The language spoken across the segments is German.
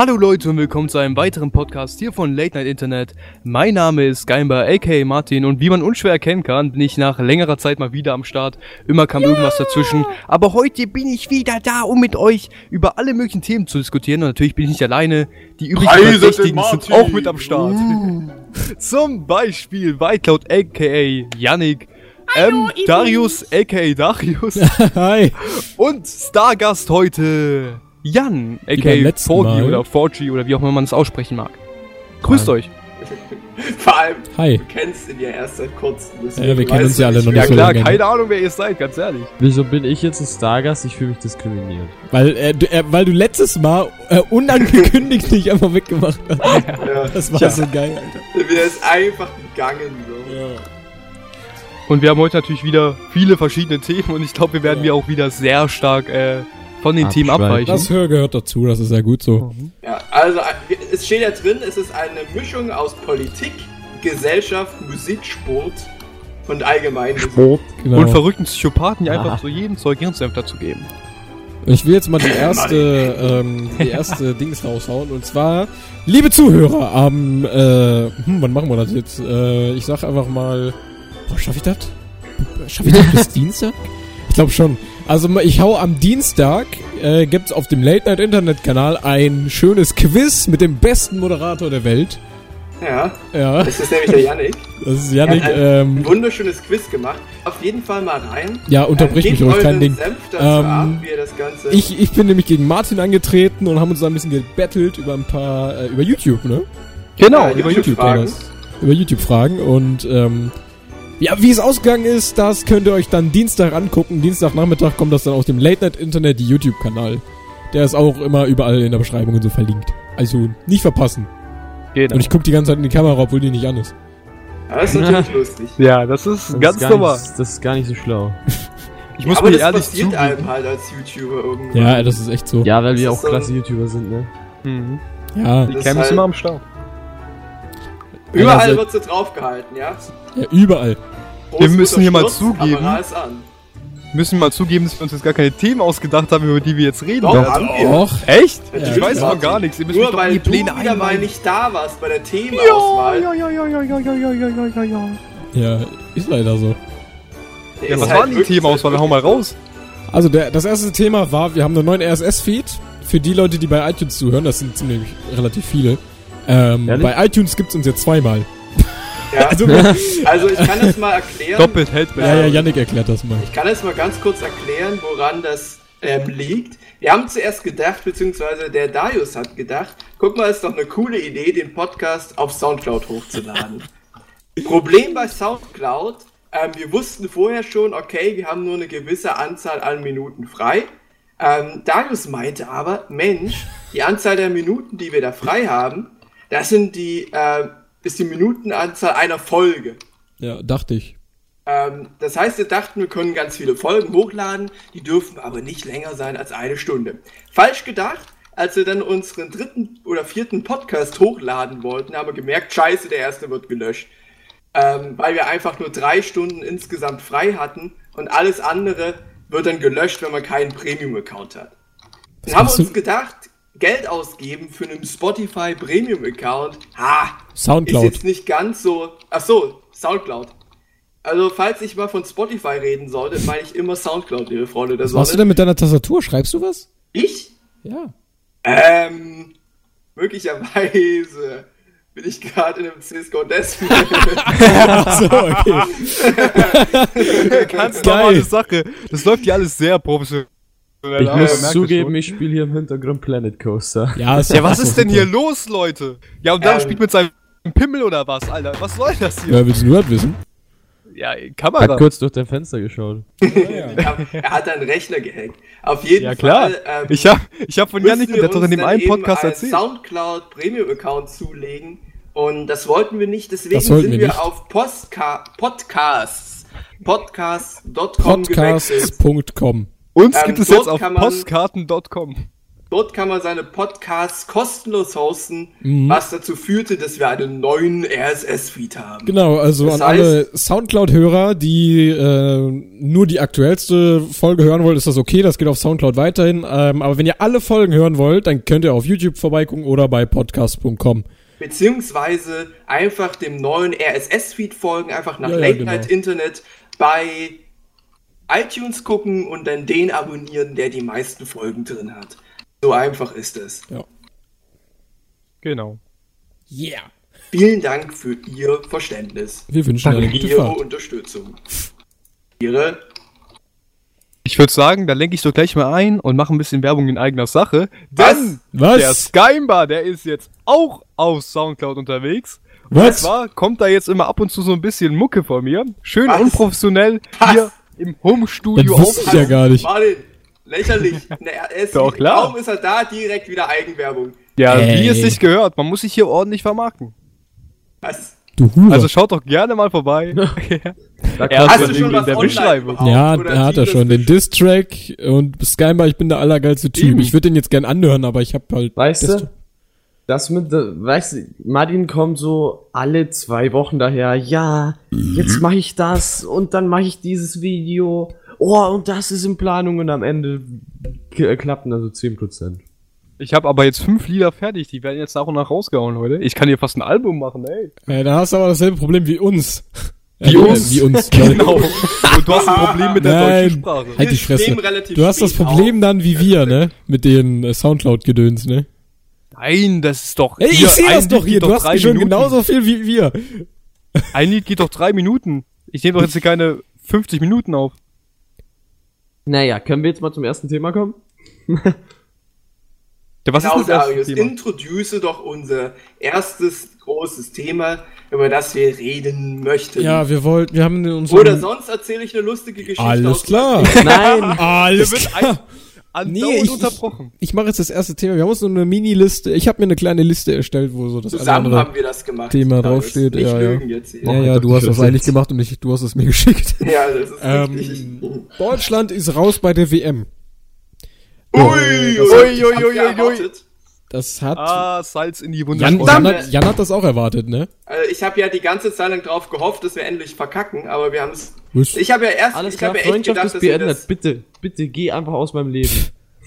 Hallo Leute und willkommen zu einem weiteren Podcast hier von Late Night Internet. Mein Name ist Geimbar aka Martin und wie man unschwer erkennen kann, bin ich nach längerer Zeit mal wieder am Start. Immer kam irgendwas dazwischen. Aber heute bin ich wieder da, um mit euch über alle möglichen Themen zu diskutieren. Und natürlich bin ich nicht alleine. Die übrigen Verdächtigen sind auch mit am Start. Zum Beispiel Whitecloud aka Yannick. M. Darius aka Darius Hi. und Stargast heute Jan aka letzten 4G Mal. oder 4G oder wie auch immer man es aussprechen mag. Grüßt Hi. euch. Vor allem, Hi. du kennst ihn ja erst seit kurzem. Ja, wir kennen uns ja alle nicht, noch wer- Ja nicht so klar, lange, keine Ahnung, wer ihr seid, ganz ehrlich. Wieso bin ich jetzt ein Stargast? Ich fühle mich diskriminiert. Weil, äh, du, äh, weil du letztes Mal äh, unangekündigt dich einfach weggemacht hast. Ja, Das war Tja. so geil, Alter. der ist einfach gegangen. So. Ja. Und wir haben heute natürlich wieder viele verschiedene Themen und ich glaube, wir werden Ja. wir auch wieder sehr stark äh, von den Themen Abschweifen. abweichen. Das Hör gehört dazu, das ist ja gut so. Ja, also es steht ja drin, es ist eine Mischung aus Politik, Gesellschaft, Musik, Sport und allgemein. Sport. Genau. Und verrückten Psychopathen, die einfach Aha. so jedem Zeug Hirnsenf dazu geben. Ich will jetzt mal die erste, ähm, die erste Dings raushauen. Und zwar, liebe Zuhörer, am, äh, hm, wann machen wir das jetzt? Äh, ich sag einfach mal, boah, schaff ich das? Schaff ich das bis Dienstag? Ich glaube schon. Also ich hau am Dienstag, äh, gibt's auf dem Late Night Internet Kanal ein schönes Quiz mit dem besten Moderator der Welt. Ja, Ja, das ist nämlich der Yannick. das ist Yannick. Er hat Ähm, Ein wunderschönes Quiz gemacht. Auf jeden Fall mal rein. ja, unterbrich Ähm, mich ruhig, kein Ding. Senf dazu Ähm, ab, wie das Ganze... Ich, ich bin nämlich gegen Martin angetreten und haben uns da ein bisschen gebettelt über ein paar, äh, über YouTube, ne? Genau, Ja, über YouTube YouTube. Über YouTube-Fragen und ähm, ja, wie es ausgegangen ist, das könnt ihr euch dann Dienstag angucken. Dienstagnachmittag kommt das dann auf dem Late Night Internet YouTube-Kanal. Der ist auch immer überall in der Beschreibung und so verlinkt. Also nicht verpassen. Genau. Und ich guck die ganze Zeit in die Kamera, obwohl die nicht an ist. Ja, das ist natürlich lustig. ja, das ist Das ganz ist normal. Nicht, das ist gar nicht so schlau. Ich muss Aber mir das ehrlich passiert zugeben. einem halt als YouTuber irgendwann. Ja, das ist echt so. Ja, weil Das wir auch so klasse YouTuber sind, ne? Mhm. Ja, Die Das Cam ist ist halt- immer am Start. Überall wird sie draufgehalten, ja? ja überall. Großmutter müssen hier mal zugeben. Müssen wir mal zugeben, dass wir uns jetzt gar keine Themen ausgedacht haben, über die wir jetzt reden. Doch, werden. haben wir. Och, Echt? Ja, ich weiß von gar nichts. Ihr müsst mich Nur doch weil die du Pläne wieder mal nicht da warst bei der Themenauswahl. Ja, ja, ja, ja, ja, ja, ja, ja, ja, ja, ja. ja, ist leider so. Ja, was halt waren die Themenauswahl? Hau mal raus. Also der, das erste Thema war, wir haben einen neuen RSS-Feed. Für die Leute, die bei iTunes zuhören, das sind ziemlich relativ viele. Ähm, bei iTunes gibt's uns jetzt zweimal. Ja. Also, Also ich kann das mal erklären. Doppelt hält ja, ja, Yannick erklärt das mal. Ich kann es mal ganz kurz erklären, woran das ähm, liegt. Wir haben zuerst gedacht, beziehungsweise der Darius hat gedacht, guck mal, ist doch eine coole Idee, den Podcast auf Soundcloud hochzuladen. Problem bei Soundcloud, ähm, wir wussten vorher schon, okay, wir haben nur eine gewisse Anzahl an Minuten frei. Ähm, Darius meinte aber, Mensch, die Anzahl der Minuten, die wir da frei haben, das sind die, äh, ist die Minutenanzahl einer Folge. Ja, dachte ich. Ähm, das heißt, wir dachten, wir können ganz viele Folgen hochladen, die dürfen aber nicht länger sein als eine Stunde. Falsch gedacht, als wir dann unseren dritten oder vierten Podcast hochladen wollten, haben wir gemerkt, scheiße, der erste wird gelöscht. Ähm, weil wir einfach nur drei Stunden insgesamt frei hatten und alles andere wird dann gelöscht, wenn man keinen Premium-Account hat. Dann haben wir uns gedacht, Geld ausgeben für einen Spotify Premium-Account, ha, ist Soundcloud. jetzt nicht ganz so. Ach so, Soundcloud. Also, falls ich mal von Spotify reden sollte, meine ich immer Soundcloud, liebe Freunde der Was machst du Sonne. denn mit deiner Tastatur? Schreibst du was? Ich? Ja. Ähm, möglicherweise bin ich gerade in einem CSGO Deathmatch. Achso, okay. Ganz normale Sache. Das läuft ja alles sehr professionell. Ich ab, muss zugeben, ich spiele hier im Hintergrund Planet Coaster. Ja, ist Ja, was ist denn hier los, Leute? Ja, und dann Ähm. spielt mit seinem Pimmel oder was, Alter? Was soll das hier? Ja, willst du nur das wissen? Ja, Hat Kamera. kurz durch dein Fenster geschaut. Ja, er hat einen Rechner gehackt. Auf jeden Ja, klar. Fall. Ähm, Ich hab, ich hab von Janik, der hat doch in dem einen Podcast einen erzählt. Soundcloud Premium Account zulegen und das wollten wir nicht, deswegen sind wir wir nicht. auf Postka Podcasts gewechselt. Podcasts.com. Uns Ähm, gibt es jetzt auf postkarten.com. Dort kann man seine Podcasts kostenlos hosten, Mhm. was dazu führte, dass wir einen neuen RSS-Feed haben. Genau, also Das an alle Soundcloud-Hörer, die äh, nur die aktuellste Folge hören wollen, ist das okay, das geht auf Soundcloud weiterhin. Ähm, aber wenn ihr alle Folgen hören wollt, dann könnt ihr auf YouTube vorbeigucken oder bei podcast.com. Beziehungsweise einfach dem neuen RSS-Feed folgen, einfach nach Ja, ja, Late genau. Night Internet bei iTunes gucken und dann den abonnieren, der die meisten Folgen drin hat. So einfach ist es. Genau. Yeah. Vielen Dank für Ihr Verständnis. Wir wünschen eine gute Ihre Fahrt. Unterstützung. Ihre Ich würde sagen, da lenke ich doch gleich mal ein und mache ein bisschen Werbung in eigener Sache. Denn Was? der Skybar, der ist jetzt auch auf Soundcloud unterwegs. Und Was? zwar kommt da jetzt immer ab und zu so ein bisschen Mucke von mir. Schön Was? unprofessionell Was? hier im Home-Studio Das wusste ich ja gar nicht. Martin, lächerlich. Ne, er ist, Doch, klar. Kaum ist er da, direkt wieder Eigenwerbung. Ja, Ey. wie es sich gehört. Man muss sich hier ordentlich vermarkten. Was? Du Hure. Also schaut doch gerne mal vorbei. Da Ja, Hast du schon in was der online Beschreibung. ja, da hat er schon den Diss-Track und Skybar, ich bin der allergeilste Typ. Eben. Ich würde den jetzt gern anhören, aber ich habe halt... Weißt du? Das mit, der- weißt du, Martin kommt so alle zwei Wochen daher, ja, jetzt mache ich das und dann mache ich dieses Video. Oh, und das ist in Planung und am Ende k- klappen also 10%. Ich habe aber jetzt fünf Lieder fertig. Die werden jetzt nach und nach rausgehauen, Leute. Ich kann hier fast ein Album machen, ey. Äh, dann hast du aber dasselbe Problem wie uns. Wie Äh, uns? Wie uns. Genau. Und du hast ein Problem mit der Nein. deutschen Sprache. Halt die Fresse. Du hast das Problem dann wie wir, ne? Mit den äh, Soundcloud-Gedöns, ne? Nein, das ist doch. Ey, ich hier, sehe das doch hier. Du hast drei schon Minuten. genauso viel wie wir. Ein Lied geht doch drei Minuten. Ich nehme doch jetzt hier keine 50 Minuten auf. Naja, können wir jetzt mal zum ersten Thema kommen? Ja, was Genau, ist das erste Darius, Thema? introduce doch unser erstes großes Thema, über das wir reden möchten. Ja, wir wollten, wir haben in Oder sonst erzähle ich eine lustige Geschichte. Alles aus- klar. Nein! Alles klar. Nee, ich, unterbrochen. ich, ich mache jetzt das erste Thema. Wir haben uns so eine Mini-Liste. Ich habe mir eine kleine Liste erstellt, wo so das Zusammen andere... haben wir das gemacht. Thema Darius. draufsteht, Nicht ja, ja. lügen jetzt hier. Ja, ja, du hast das eigentlich gemacht und ich, du hast es mir geschickt. Ja, das ist Ähm, richtig. Deutschland ist raus bei der WM. Ui, ui, ui, ui, ui. Das hat... Ah, Salz in die Wunde. Jan. Jan, hat, Jan hat das auch erwartet, ne? Also ich habe ja die ganze Zeit lang drauf gehofft, dass wir endlich verkacken, aber wir haben es. Ich habe ja erst, Alles ich klar, habe ja Freundschaft gedacht, ist dass wir beendet. das, Bitte, bitte, geh einfach aus meinem Leben.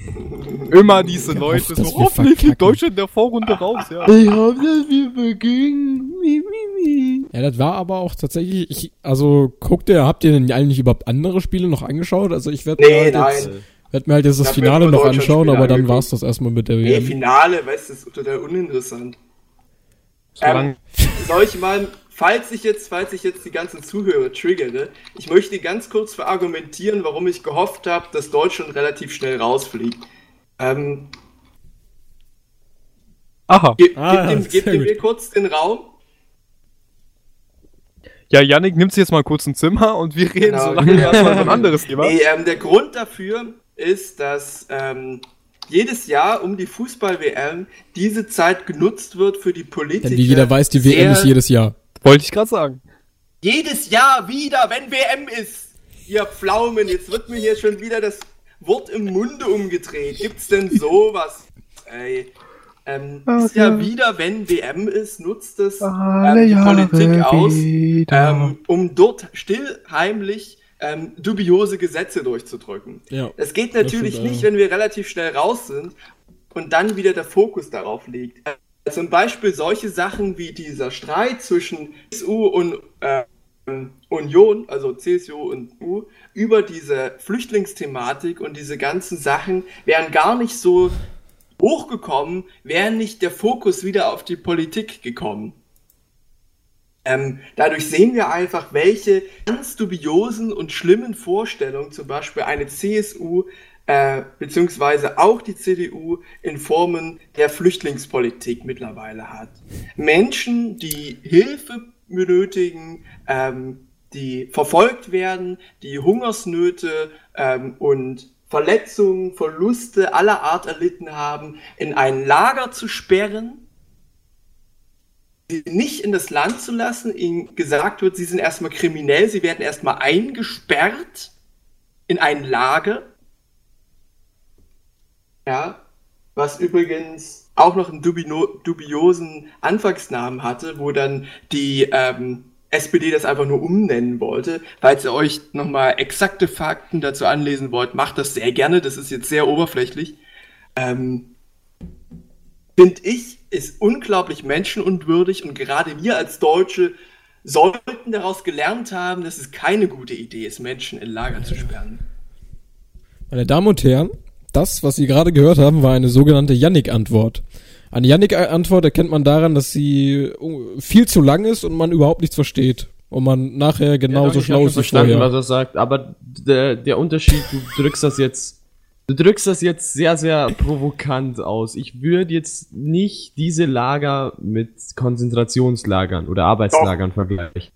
Immer diese Ich Leute. hoffe, So, dass hoffentlich fliegt. Deutschland in der Vorrunde raus, ja. Ich hab das wir vergingen. Ja, das war aber auch tatsächlich, ich, also guckt ihr, habt ihr denn eigentlich überhaupt andere Spiele noch angeschaut? Also ich werde Nee, halt nein. jetzt- werd mir halt jetzt das Finale noch anschauen, aber dann angeguckt. war's das erstmal mit der Nee, WM. Finale, weißt du, das ist total uninteressant. Solange- Ähm, soll ich mal, falls ich jetzt, falls ich jetzt die ganzen Zuhörer triggere, ich möchte ganz kurz verargumentieren, warum ich gehofft habe, dass Deutschland relativ schnell rausfliegt. Ähm, Aha. ge Ah, gib gib mir kurz den Raum. Ja, Yannick nimmt sich jetzt mal kurz ein Zimmer und wir reden Genau. so lange erstmal über ein anderes Thema. Nee, ähm, der Grund dafür ist, dass ähm, jedes Jahr um die Fußball-WM diese Zeit genutzt wird für die Politiker. Denn wie jeder weiß, die WM ist jedes Jahr. Wollte ich gerade sagen. Jedes Jahr wieder, wenn WM ist. Ihr Pflaumen, jetzt wird mir hier schon wieder das Wort im Munde umgedreht. Gibt's denn sowas? Ey. Ähm, ist ja wieder, wenn WM ist, nutzt es ähm, die Politik aus, ähm, um dort still heimlich ähm, dubiose Gesetze durchzudrücken. Ja. Es geht natürlich stimmt, nicht, ja. wenn wir relativ schnell raus sind und dann wieder der Fokus darauf liegt. Äh, Zum Beispiel solche Sachen wie dieser Streit zwischen CSU und äh, Union, also CSU und U, über diese Flüchtlingsthematik und diese ganzen Sachen wären gar nicht so hochgekommen, wäre nicht der Fokus wieder auf die Politik gekommen. Ähm, dadurch sehen wir einfach, welche ganz dubiosen und schlimmen Vorstellungen zum Beispiel eine CSU äh, beziehungsweise auch die CDU in Formen der Flüchtlingspolitik mittlerweile hat. Menschen, die Hilfe benötigen, ähm, die verfolgt werden, die Hungersnöte ähm, und Verletzungen, Verluste aller Art erlitten haben, in ein Lager zu sperren, sie nicht in das Land zu lassen, ihnen gesagt wird, sie sind erstmal kriminell, sie werden erstmal eingesperrt in ein Lager. Ja. was übrigens auch noch einen dubino, dubiosen Anfangsnamen hatte, wo dann die ähm, SPD das einfach nur umnennen wollte. Falls ihr euch nochmal exakte Fakten dazu anlesen wollt, macht das sehr gerne. Das ist jetzt sehr oberflächlich. Ähm, Finde ich, ist unglaublich menschenunwürdig und gerade wir als Deutsche sollten daraus gelernt haben, dass es keine gute Idee ist, Menschen in Lager zu sperren. Meine Damen und Herren, das, was Sie gerade gehört haben, war eine sogenannte Yannick-Antwort. Eine Yannick-Antwort erkennt man daran, dass sie uh, viel zu lang ist und man überhaupt nichts versteht. Und man nachher genauso ich hab schlau ist wie verstanden, vorher. was er sagt, aber der, der Unterschied, du drückst das jetzt, du drückst das jetzt sehr, sehr provokant aus. Ich würde jetzt nicht diese Lager mit Konzentrationslagern oder Arbeitslagern vergleichen.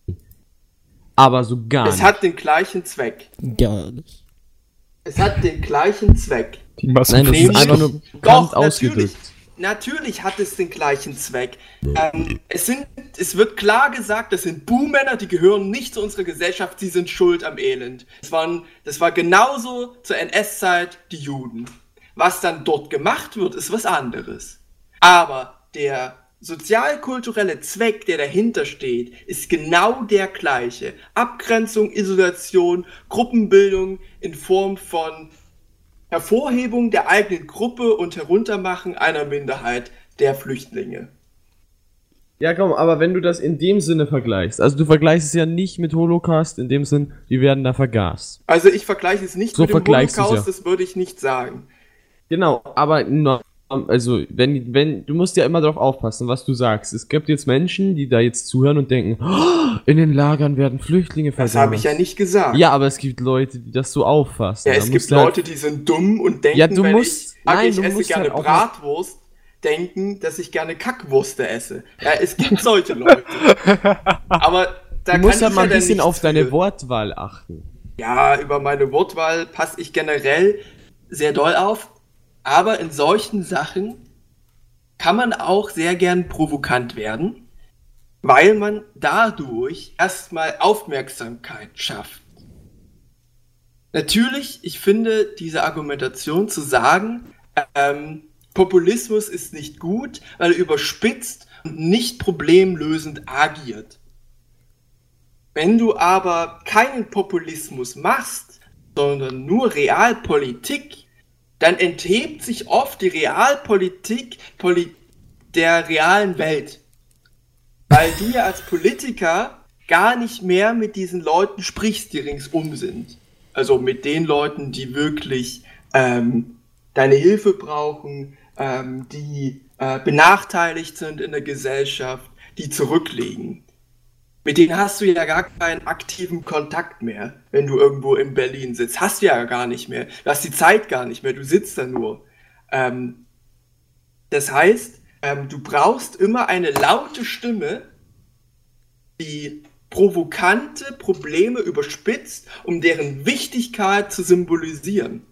Aber so gar Es nicht. hat den gleichen Zweck. Gar nicht. Es hat den gleichen Zweck. Die Massen Nein, das ist einfach nur Doch, ausgedrückt. Natürlich hat es den gleichen Zweck. Ähm, es, sind, es wird klar gesagt, das sind Buhmänner, die gehören nicht zu unserer Gesellschaft, sie sind schuld am Elend. Das, waren, das war genauso zur NS-Zeit die Juden. Was dann dort gemacht wird, ist was anderes. Aber der sozialkulturelle Zweck, der dahinter steht, ist genau der gleiche. Abgrenzung, Isolation, Gruppenbildung in Form von Hervorhebung der eigenen Gruppe und Heruntermachen einer Minderheit der Flüchtlinge. Ja, komm, aber wenn du das in dem Sinne vergleichst, also du vergleichst es ja nicht mit Holocaust in dem Sinn, die werden da vergast. Also ich vergleiche es nicht So mit dem Holocaust, ja. das würde ich nicht sagen. Genau, aber no, also wenn wenn du musst ja immer darauf aufpassen, was du sagst. Es gibt jetzt Menschen, die da jetzt zuhören und denken, "Oh, in den Lagern werden Flüchtlinge Das vergast. habe ich ja nicht gesagt. Ja, aber es gibt Leute, die das so auffassen. Ja, es gibt halt- Leute, die sind dumm und denken, Ja, du wenn musst- ich sage, nein, ich du esse musst gerne halt Bratwurst, denken, dass ich gerne Kackwurste esse. Ja, es gibt solche Leute. Aber da Du musst halt mal ja ein bisschen auf deine für. Wortwahl achten. Ja, über meine Wortwahl passe ich generell sehr doll auf. Aber in solchen Sachen kann man auch sehr gern provokant werden, weil man dadurch erstmal Aufmerksamkeit schafft. Natürlich, ich finde diese Argumentation zu sagen, ähm, Populismus ist nicht gut, weil er überspitzt und nicht problemlösend agiert. Wenn du aber keinen Populismus machst, sondern nur Realpolitik, dann enthebt sich oft die Realpolitik Poli der realen Welt. Weil du ja als Politiker gar nicht mehr mit diesen Leuten sprichst, die ringsum sind. Also mit den Leuten, die wirklich ähm, deine Hilfe brauchen, ähm, die äh, benachteiligt sind in der Gesellschaft, die zurückliegen. Mit denen hast du ja gar keinen aktiven Kontakt mehr, wenn du irgendwo in Berlin sitzt. Hast du ja gar nicht mehr. Du hast die Zeit gar nicht mehr. Du sitzt da nur. Ähm, das heißt, ähm, du brauchst immer eine laute Stimme, die provokante Probleme überspitzt, um deren Wichtigkeit zu symbolisieren.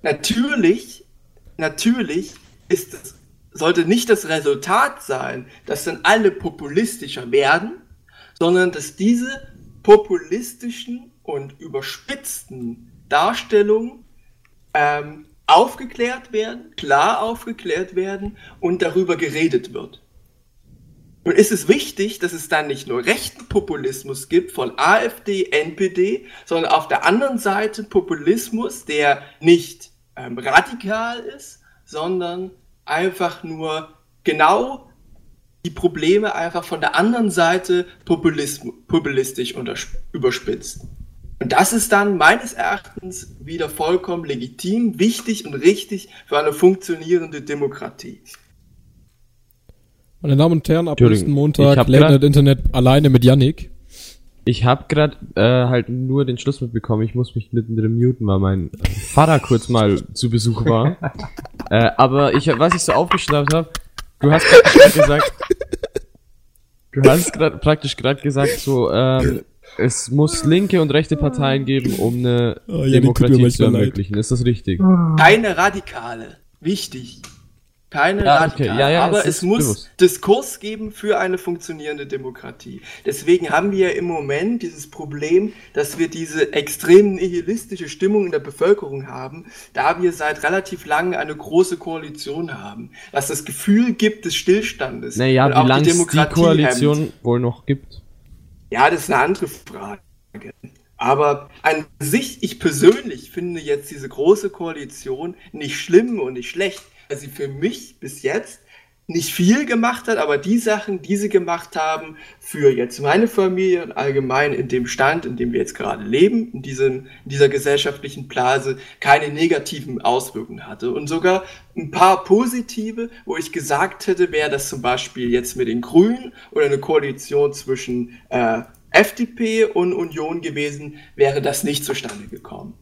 Natürlich, natürlich ist es, sollte nicht das Resultat sein, dass dann alle populistischer werden, sondern dass diese populistischen und überspitzten Darstellungen ähm, aufgeklärt werden, klar aufgeklärt werden und darüber geredet wird. Nun ist es wichtig, dass es dann nicht nur rechten Populismus gibt von AfD, NPD, sondern auf der anderen Seite Populismus, der nicht ähm, radikal ist, sondern einfach nur genau die Probleme einfach von der anderen Seite populistisch überspitzt. Und das ist dann meines Erachtens wieder vollkommen legitim, wichtig und richtig für eine funktionierende Demokratie. Meine Damen und Herren, ab nächsten Montag grad- Night Internet alleine mit Yannick. Ich habe gerade äh, halt nur den Schluss mitbekommen. Ich muss mich mittendrin muten, weil mein Vater kurz mal zu Besuch war. äh, aber ich, was ich so aufgeschnappt habe, du hast praktisch grad gesagt, du hast grad, praktisch gerade gesagt, so ähm, es muss linke und rechte Parteien geben, um eine Oh, mir Demokratie zu manchmal leid. ermöglichen. Ist das richtig? Keine Radikale. Wichtig. Keine Ja, okay. Ja, ja, aber es es muss bewusst. Diskurs geben für eine funktionierende Demokratie. Deswegen haben wir ja im Moment dieses Problem, dass wir diese extrem nihilistische Stimmung in der Bevölkerung haben, da wir seit relativ langem eine große Koalition haben, was das Gefühl gibt des Stillstandes. Naja, wie auch lange es die Demokratie Koalition hemmt. wohl noch gibt. Ja, das ist eine andere Frage. Aber an sich, ich persönlich finde jetzt diese große Koalition nicht schlimm und nicht schlecht, weil sie für mich bis jetzt nicht viel gemacht hat, aber die Sachen, die sie gemacht haben, für jetzt meine Familie und allgemein in dem Stand, in dem wir jetzt gerade leben, in, diesem, in dieser gesellschaftlichen Blase, keine negativen Auswirkungen hatte. Und sogar ein paar positive, wo ich gesagt hätte, wäre das zum Beispiel jetzt mit den Grünen oder eine Koalition zwischen äh, FDP und Union gewesen, wäre das nicht zustande gekommen.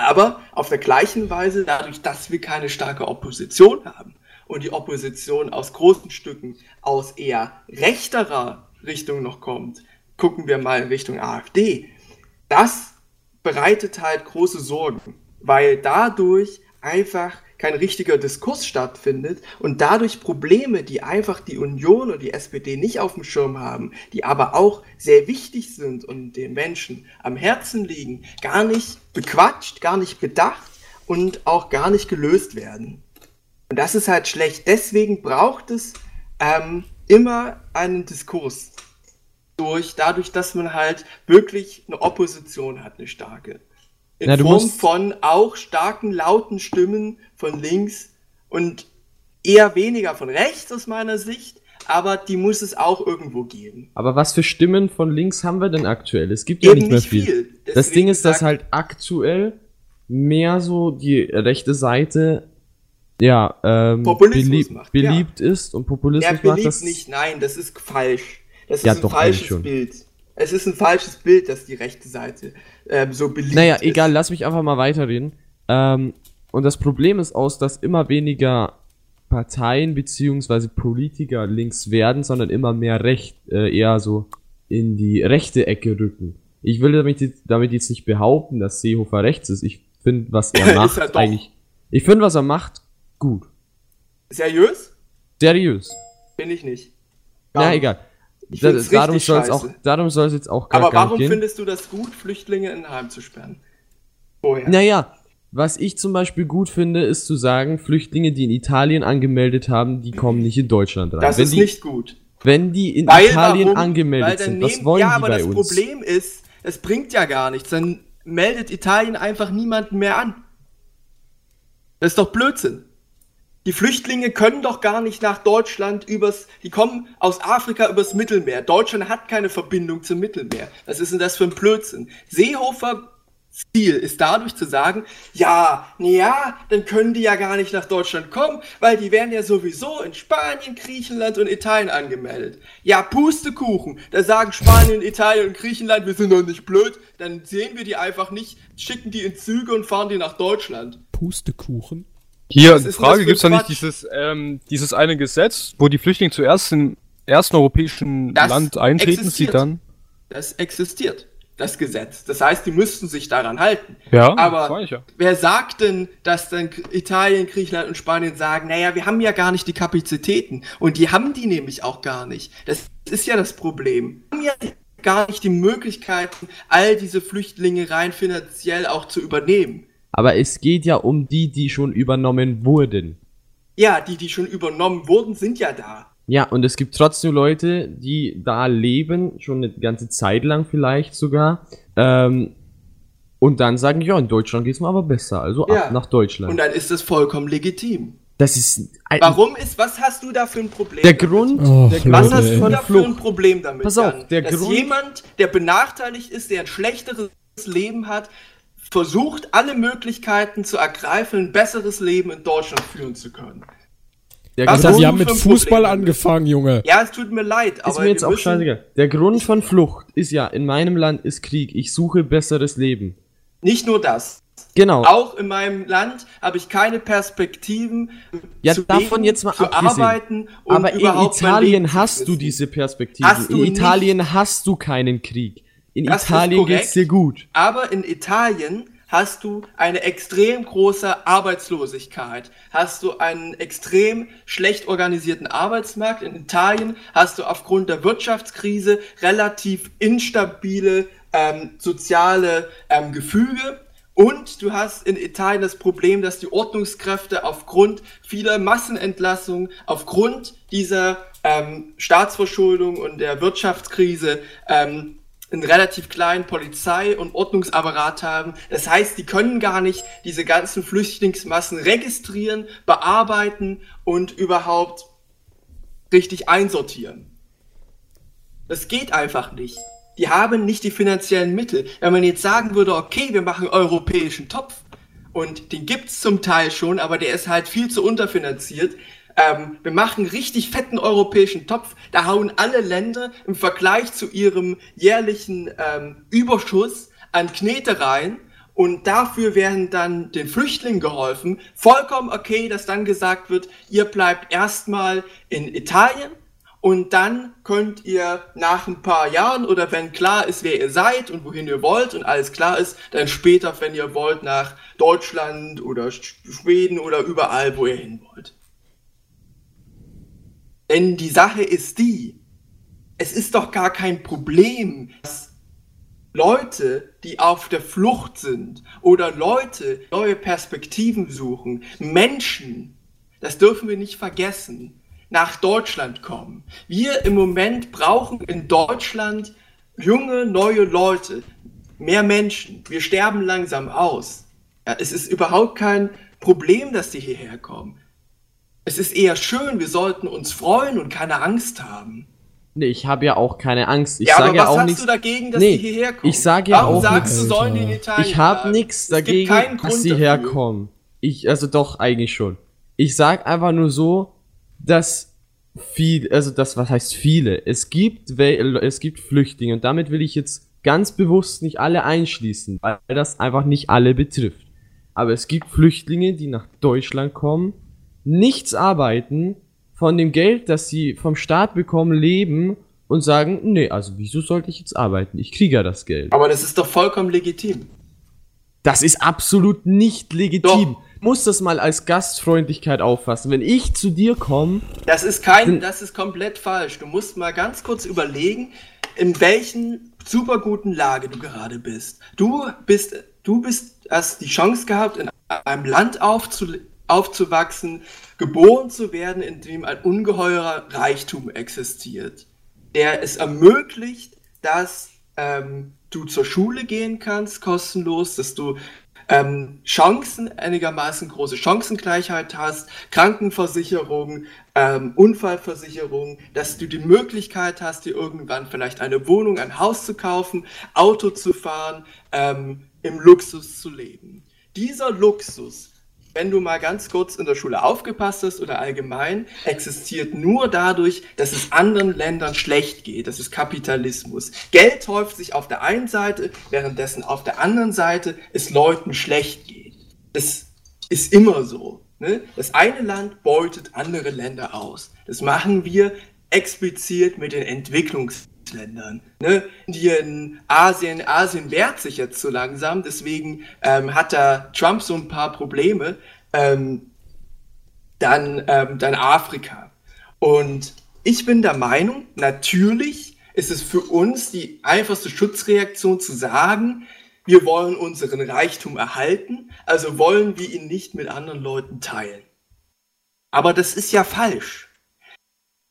Aber auf der gleichen Weise, dadurch, dass wir keine starke Opposition haben und die Opposition aus großen Stücken aus eher rechterer Richtung noch kommt, gucken wir mal in Richtung AfD. Das bereitet halt große Sorgen, weil dadurch einfach kein richtiger Diskurs stattfindet und dadurch Probleme, die einfach die Union und die SPD nicht auf dem Schirm haben, die aber auch sehr wichtig sind und den Menschen am Herzen liegen, gar nicht bequatscht, gar nicht bedacht und auch gar nicht gelöst werden. Und das ist halt schlecht. Deswegen braucht es ähm, immer einen Diskurs. Durch, dadurch, dass man halt wirklich eine Opposition hat, eine starke. In du Form von auch starken, lauten Stimmen von links und eher weniger von rechts aus meiner Sicht, aber die muss es auch irgendwo geben. Aber was für Stimmen von links haben wir denn aktuell? Es gibt ja Eben nicht mehr viel. viel. Das Ding ist, dass halt aktuell mehr so die rechte Seite ja ähm, beliebt, macht, ja. beliebt ist und Populismus macht beliebt das nicht, nein, das ist falsch. Das Ja, ist ein doch, falsches. Bild. Es ist ein falsches Bild, dass die rechte Seite ähm, so beliebt Naja, ist. egal, lass mich einfach mal weiterreden. Ähm, und das Problem ist aus, dass immer weniger Parteien beziehungsweise Politiker links werden, sondern immer mehr recht, äh, eher so in die rechte Ecke rücken. Ich will damit, jetzt- damit jetzt nicht behaupten, dass Seehofer rechts ist. Ich finde, was er macht, er eigentlich. Ich finde, was er macht, gut. Seriös? Seriös. Bin ich nicht. Na, Warum? egal. Ich Da, darum soll es auch, darum soll es jetzt auch gar, Aber warum gehen. findest du das gut, Flüchtlinge in ein Heim zu sperren? Vorher. Naja, was ich zum Beispiel gut finde, ist zu sagen, Flüchtlinge, die in Italien angemeldet haben, die kommen nicht in Deutschland rein. das wenn ist die, nicht gut. Wenn die in Weil Italien warum? angemeldet sind, was nehmen- wollen ja, die aber bei das uns? Problem ist, es bringt ja gar nichts. Dann meldet Italien einfach niemanden mehr an. Das ist doch Blödsinn. Die Flüchtlinge können doch gar nicht nach Deutschland übers, die kommen aus Afrika übers Mittelmeer. Deutschland hat keine Verbindung zum Mittelmeer. Was ist denn das für ein Blödsinn? Seehofer Ziel ist dadurch zu sagen, ja, ja, dann können die ja gar nicht nach Deutschland kommen, weil die werden ja sowieso in Spanien, Griechenland und Italien angemeldet. Ja, Pustekuchen, da sagen Spanien, Italien und Griechenland, wir sind doch nicht blöd, dann sehen wir die einfach nicht, schicken die in Züge und fahren die nach Deutschland. Pustekuchen. Hier, Was Frage, für gibt's da nicht dieses, ähm, dieses eine Gesetz, wo die Flüchtlinge zuerst im ersten europäischen Das Land eintreten, sie dann? Das existiert, das Gesetz. Das heißt, die müssten sich daran halten. Ja, aber ja. wer sagt denn, dass dann Italien, Griechenland und Spanien sagen, naja, wir haben ja gar nicht die Kapazitäten. Und die haben die nämlich auch gar nicht. Das ist ja das Problem. Wir haben ja gar nicht die Möglichkeiten, all diese Flüchtlinge rein finanziell auch zu übernehmen. Aber es geht ja um die, die schon übernommen wurden. Ja, die, die schon übernommen wurden, sind ja da. Ja, und es gibt trotzdem Leute, die da leben, schon eine ganze Zeit lang vielleicht sogar, ähm, und dann sagen, ja, in Deutschland geht's mir aber besser, also Ja. ab nach Deutschland. Und dann ist das vollkommen legitim. das ist ein, Warum ist, was hast du da für ein Problem? der damit? Grund, Oh, der Was hast du da für ein. Problem damit? Pass auf, Jan? der dass Grund- jemand, der benachteiligt ist, der ein schlechteres Leben hat, versucht, alle Möglichkeiten zu ergreifen, ein besseres Leben in Deutschland führen zu können. Der wir du haben mit Fußball Problem angefangen, Junge. Ja, es tut mir leid, ist aber mir jetzt auch müssen- scheißegal. Der Grund von Flucht ist ja, in meinem Land ist Krieg, ich suche besseres Leben. Nicht nur das. Genau. Auch in meinem Land habe ich keine Perspektiven Ja, zu davon leben, jetzt mal zu arbeiten und Aber in Italien hast du diese Perspektive. Hast in Italien hast du keinen Krieg. In Das Italien korrekt. geht's dir gut. Aber in Italien hast du eine extrem große Arbeitslosigkeit, hast du einen extrem schlecht organisierten Arbeitsmarkt. In Italien hast du aufgrund der Wirtschaftskrise relativ instabile ähm, soziale ähm, Gefüge. Und du hast in Italien das Problem, dass die Ordnungskräfte aufgrund vieler Massenentlassungen, aufgrund dieser ähm, Staatsverschuldung und der Wirtschaftskrise ähm, einen relativ kleinen Polizei- und Ordnungsapparat haben. Das heißt, die können gar nicht diese ganzen Flüchtlingsmassen registrieren, bearbeiten und überhaupt richtig einsortieren. Das geht einfach nicht. Die haben nicht die finanziellen Mittel. Wenn man jetzt sagen würde, okay, wir machen europäischen Topf und den gibt's zum Teil schon, aber der ist halt viel zu unterfinanziert, ähm, wir machen richtig fetten europäischen Topf. Da hauen alle Länder im Vergleich zu ihrem jährlichen ähm, Überschuss an Knete rein. Und dafür werden dann den Flüchtlingen geholfen. Vollkommen okay, dass dann gesagt wird, ihr bleibt erstmal in Italien und dann könnt ihr nach ein paar Jahren oder wenn klar ist, wer ihr seid und wohin ihr wollt und alles klar ist, dann später, wenn ihr wollt, nach Deutschland oder Schweden oder überall, wo ihr hin wollt. Denn die Sache ist die, es ist doch gar kein Problem, dass Leute, die auf der Flucht sind oder Leute neue Perspektiven suchen, Menschen, das dürfen wir nicht vergessen, nach Deutschland kommen. Wir im Moment brauchen in Deutschland junge, neue Leute, mehr Menschen. Wir sterben langsam aus. Ja, es ist überhaupt kein Problem, dass die hierher kommen. Es ist eher schön, wir sollten uns freuen und keine Angst haben. Nee, ich habe ja auch keine Angst. Ich ja, sage aber ja was auch hast nichts. du dagegen, dass Nee, die hierher kommen? ich sage ja Warum auch sagst du, sollen die in Italien Ich habe nichts dagegen, dass sie dafür. herkommen. Ich, also doch, eigentlich schon. Ich sag einfach nur so, dass viel, also das, was heißt viele? Es gibt, es gibt Flüchtlinge und damit will ich jetzt ganz bewusst nicht alle einschließen, weil das einfach nicht alle betrifft. Aber es gibt Flüchtlinge, die nach Deutschland kommen, nichts arbeiten, von dem Geld, das sie vom Staat bekommen, leben und sagen, nee, also wieso sollte ich jetzt arbeiten? Ich kriege ja das Geld. Aber das ist doch vollkommen legitim. Das ist absolut nicht legitim. Doch. Muss das mal als Gastfreundlichkeit auffassen. Wenn ich zu dir komme, Das ist kein, das ist komplett falsch. Du musst mal ganz kurz überlegen, in welchen super guten Lage du gerade bist. Du bist, du bist, hast die Chance gehabt, in einem Land aufzu, aufzuwachsen, geboren zu werden, in dem ein ungeheurer Reichtum existiert, der es ermöglicht, dass ähm, du zur Schule gehen kannst, kostenlos, dass du ähm, Chancen, einigermaßen große Chancengleichheit hast, Krankenversicherung, ähm, Unfallversicherung, dass du die Möglichkeit hast, dir irgendwann vielleicht eine Wohnung, ein Haus zu kaufen, Auto zu fahren, ähm, im Luxus zu leben. Dieser Luxus, wenn du mal ganz kurz in der Schule aufgepasst hast oder allgemein, existiert nur dadurch, dass es anderen Ländern schlecht geht. Das ist Kapitalismus. Geld häuft sich auf der einen Seite, währenddessen auf der anderen Seite es Leuten schlecht geht. Das ist immer so. Ne? Das eine Land beutet andere Länder aus. Das machen wir explizit mit den Entwicklungsländern. Ne? Indien, Asien, Asien wehrt sich jetzt so langsam, deswegen ähm, hat da Trump so ein paar Probleme. Ähm, dann, ähm, dann Afrika. Und ich bin der Meinung, natürlich ist es für uns die einfachste Schutzreaktion zu sagen, wir wollen unseren Reichtum erhalten, also wollen wir ihn nicht mit anderen Leuten teilen. Aber das ist ja falsch.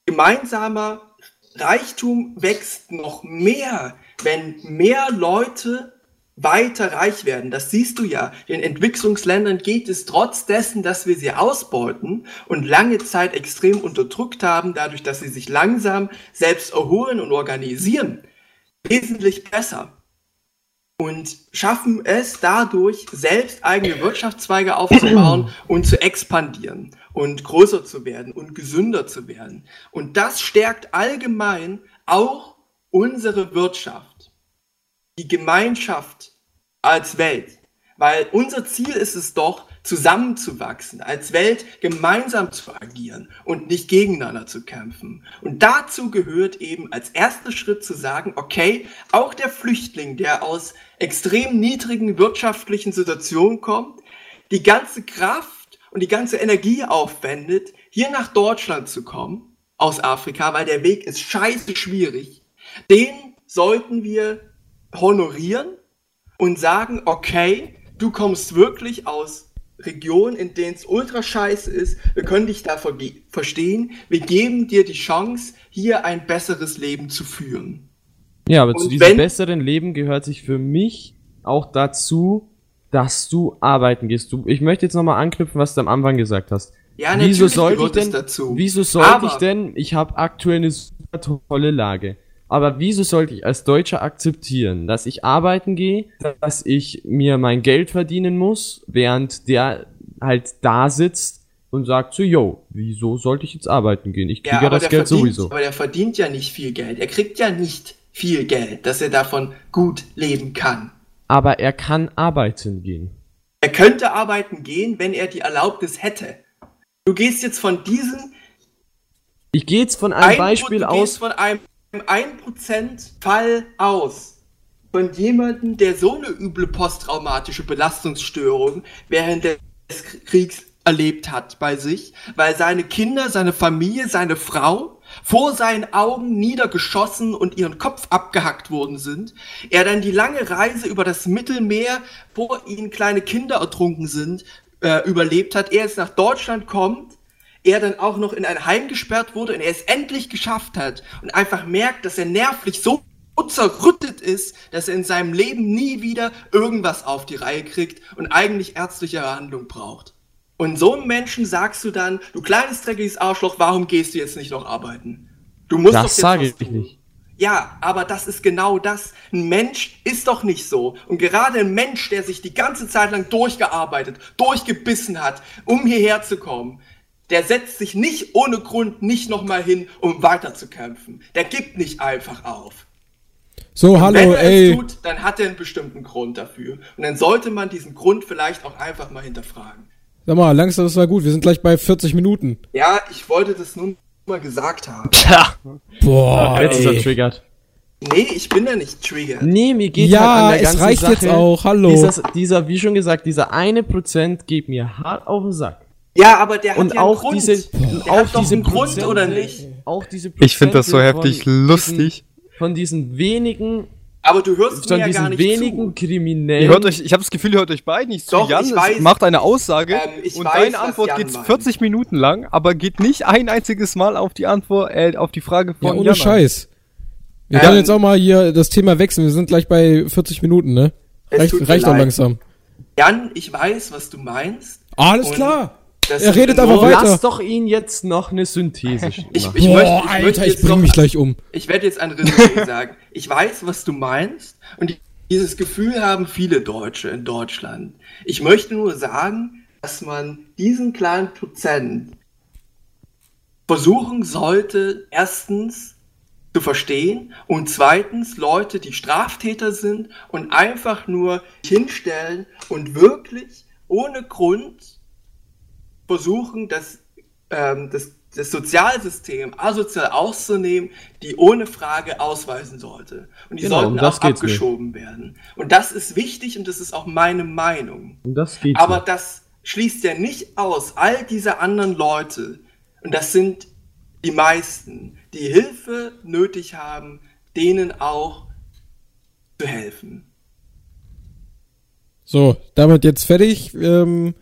Gemeinsamer Reichtum wächst noch mehr, wenn mehr Leute weiter reich werden. Das siehst du ja. Den Entwicklungsländern geht es trotz dessen, dass wir sie ausbeuten und lange Zeit extrem unterdrückt haben, dadurch, dass sie sich langsam selbst erholen und organisieren, wesentlich besser und schaffen es dadurch, selbst eigene Wirtschaftszweige aufzubauen und zu expandieren und größer zu werden und gesünder zu werden. Und das stärkt allgemein auch unsere Wirtschaft, die Gemeinschaft als Welt. Weil unser Ziel ist es doch, zusammenzuwachsen, als Welt gemeinsam zu agieren und nicht gegeneinander zu kämpfen. Und dazu gehört eben als erster Schritt zu sagen, okay, auch der Flüchtling, der aus extrem niedrigen wirtschaftlichen Situationen kommt, die ganze Kraft und die ganze Energie aufwendet, hier nach Deutschland zu kommen, aus Afrika, weil der Weg ist scheiße schwierig, den sollten wir honorieren und sagen, okay, du kommst wirklich aus Regionen, in denen es ultra scheiße ist, wir können dich da verstehen, wir geben dir die Chance, hier ein besseres Leben zu führen. Ja, aber Und zu diesem besseren Leben gehört sich für mich auch dazu, dass du arbeiten gehst. Du, ich möchte jetzt nochmal anknüpfen, was du am Anfang gesagt hast. Ja, wieso sollte ich denn, dazu. Wieso sollte ich denn, ich habe aktuell eine super tolle Lage. Aber wieso sollte ich als Deutscher akzeptieren, dass ich arbeiten gehe, dass ich mir mein Geld verdienen muss, während der halt da sitzt und sagt so, yo, wieso sollte ich jetzt arbeiten gehen? Ich kriege ja, ja das Geld verdient, sowieso. Aber der verdient ja nicht viel Geld. Er kriegt ja nicht viel Geld, dass er davon gut leben kann. Aber er kann arbeiten gehen. Er könnte arbeiten gehen, wenn er die Erlaubnis hätte. Du gehst jetzt von diesen. Ich gehe jetzt von einem ein, Beispiel aus. von einem 1% Fall aus. Von jemandem, der so eine üble posttraumatische Belastungsstörung während des Kriegs erlebt hat bei sich, weil seine Kinder, seine Familie, seine Frau vor seinen Augen niedergeschossen und ihren Kopf abgehackt worden sind, er dann die lange Reise über das Mittelmeer, vor ihnen kleine Kinder ertrunken sind, äh, überlebt hat, er jetzt nach Deutschland kommt, er dann auch noch in ein Heim gesperrt wurde und er es endlich geschafft hat und einfach merkt, dass er nervlich so zerrüttet ist, dass er in seinem Leben nie wieder irgendwas auf die Reihe kriegt und eigentlich ärztliche Behandlung braucht. Und so einem Menschen sagst du dann, du kleines dreckiges Arschloch, warum gehst du jetzt nicht noch arbeiten? Du musst das sage ich nicht. Ja, aber das ist genau das. Ein Mensch ist doch nicht so. Und gerade ein Mensch, der sich die ganze Zeit lang durchgearbeitet, durchgebissen hat, um hierher zu kommen, der setzt sich nicht ohne Grund nicht nochmal hin, um weiterzukämpfen. Der gibt nicht einfach auf. So, und hallo, wenn er ey. Es tut, dann hat er einen bestimmten Grund dafür. Und dann sollte man diesen Grund vielleicht auch einfach mal hinterfragen. Sag mal, langsam, das war gut. Wir sind gleich bei 40 Minuten. Ja, ich wollte das nur mal gesagt haben. Tja. Boah, jetzt ist er triggert. Nee, ich bin ja nicht triggert. Nee, mir geht ja, halt an der ganzen es reicht Sache, jetzt auch. Hallo. Dieser, dieser, wie schon gesagt, dieser eine Prozent geht mir hart auf den Sack. Ja, aber der hat und ja auch einen diese, Grund. Der auch hat diese Grund Prozent, oder nicht? Auch diese Ich finde das so heftig lustig. Diesen, von diesen wenigen aber du hörst von mir ja gar nicht wenigen zu. Kriminellen. Ihr hört euch, ich habe das Gefühl, ihr hört euch beide nicht zu. Doch, Jan ich weiß, macht eine Aussage ähm, und weiß, deine Antwort geht 40 Minuten lang, aber geht nicht ein einziges Mal auf die Antwort, äh, auf die Frage von ja, ohne Jan Scheiß. Wir Ähm, können jetzt auch mal hier das Thema wechseln. Wir sind gleich bei 40 Minuten, ne? Reicht, reicht doch leid. langsam. Jan, ich weiß, was du meinst. Alles klar. Das Er redet aber weiter. Lass doch ihn jetzt noch eine Synthese Ich, machen. ich, Boah, möchte, ich Alter, möchte ich bring noch, mich gleich um. Ich werde jetzt ein Resümee sagen. Ich weiß, was du meinst. Und dieses Gefühl haben viele Deutsche in Deutschland. Ich möchte nur sagen, dass man diesen kleinen Prozent versuchen sollte, erstens zu verstehen und zweitens Leute, die Straftäter sind und einfach nur hinstellen und wirklich ohne Grund versuchen, das, ähm, das, das Sozialsystem asozial auszunehmen, die ohne Frage ausweisen sollte. Und die Genau, um sollten das auch geht's abgeschoben werden. Und das ist wichtig und das ist auch meine Meinung. Und das geht Aber so. das schließt ja nicht aus, all diese anderen Leute, und das sind die meisten, die Hilfe nötig haben, denen auch zu helfen. So, damit jetzt fertig. Ähm,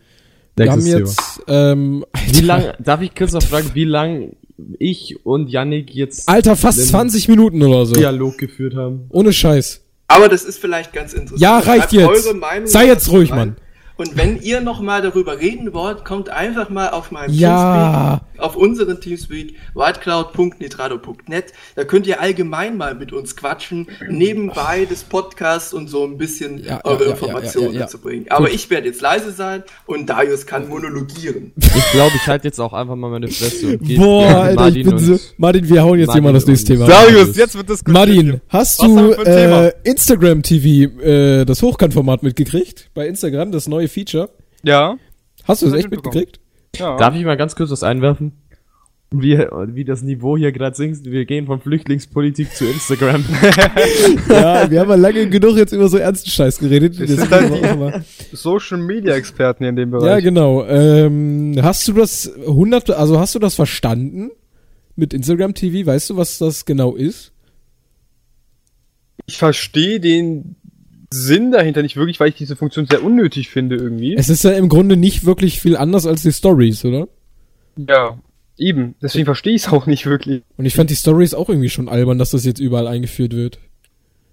wir haben jetzt, ähm, Wie lang, darf ich kurz noch fragen, wie lang ich und Yannick jetzt Alter, fast den 20 Minuten oder so. Dialog geführt haben? Ohne Scheiß. Aber das ist vielleicht ganz interessant. Ja, reicht Schreibt jetzt. eure Meinung Sei jetzt ruhig, rein. Mann. Und wenn ihr noch mal darüber reden wollt, kommt einfach mal auf meinen Ja. Teamspeak, auf unseren Teamspeak, whitecloud.nitrado.net. Da könnt ihr allgemein mal mit uns quatschen, nebenbei des Podcasts und so ein bisschen Ja, eure ja, ja, Informationen ja, ja, ja. dazu bringen. Aber ich werde jetzt leise sein und Darius kann monologieren. Ich glaube, ich halte jetzt auch einfach mal meine Fresse und gehe Boah, Alter, ich Martin bin und- so. Martin, wir hauen jetzt hier mal das Martin nächste Thema. Darius, jetzt wird das Martin, hast Was du äh, Instagram TV, äh, das Hochkantformat mitgekriegt? Bei Instagram, das neue Feature? Ja. Hast du das echt mitgekriegt? Ja. Darf ich mal ganz kurz was einwerfen? Wie, wie das Niveau hier gerade sinkt, wir gehen von Flüchtlingspolitik zu Instagram. ja, wir haben ja lange genug jetzt über so ernsten Scheiß geredet. Das sind halt mal- Social Media Experten hier in dem Bereich. ja, genau. Ähm, hast du das 100, also hast du das verstanden mit Instagram TV? Weißt du, was das genau ist? Ich verstehe den Sinn dahinter nicht wirklich, weil ich diese Funktion sehr unnötig finde irgendwie. Es ist ja im Grunde nicht wirklich viel anders als die Stories, oder? ja, eben. Deswegen verstehe ich es auch nicht wirklich. Und ich fand die Stories auch irgendwie schon albern, dass das jetzt überall eingeführt wird.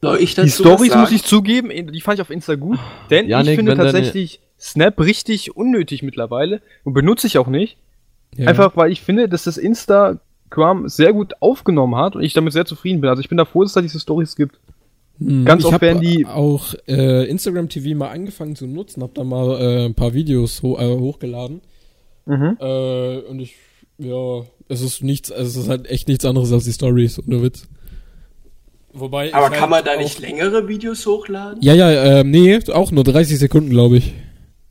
Soll ich Die Stories muss ich zugeben, die fand ich auf Insta gut, denn Janik, ich finde tatsächlich Snap richtig unnötig mittlerweile und benutze ich auch nicht. Ja. Einfach weil ich finde, dass das Instagram sehr gut aufgenommen hat und ich damit sehr zufrieden bin. Also ich bin da froh, dass da diese Stories gibt. Hm, ganz ich oft werden die- auch äh, Instagram TV mal angefangen zu nutzen, hab da mal äh, ein paar Videos ho äh, hochgeladen. Mhm. Äh, und ich, ja, es ist nichts, also es ist halt echt nichts anderes als die Stories, ohne Witz. Wobei. Aber kann halt man da auch- nicht längere Videos hochladen? Ja, ja, ähm, nee, auch nur 30 Sekunden, glaube ich.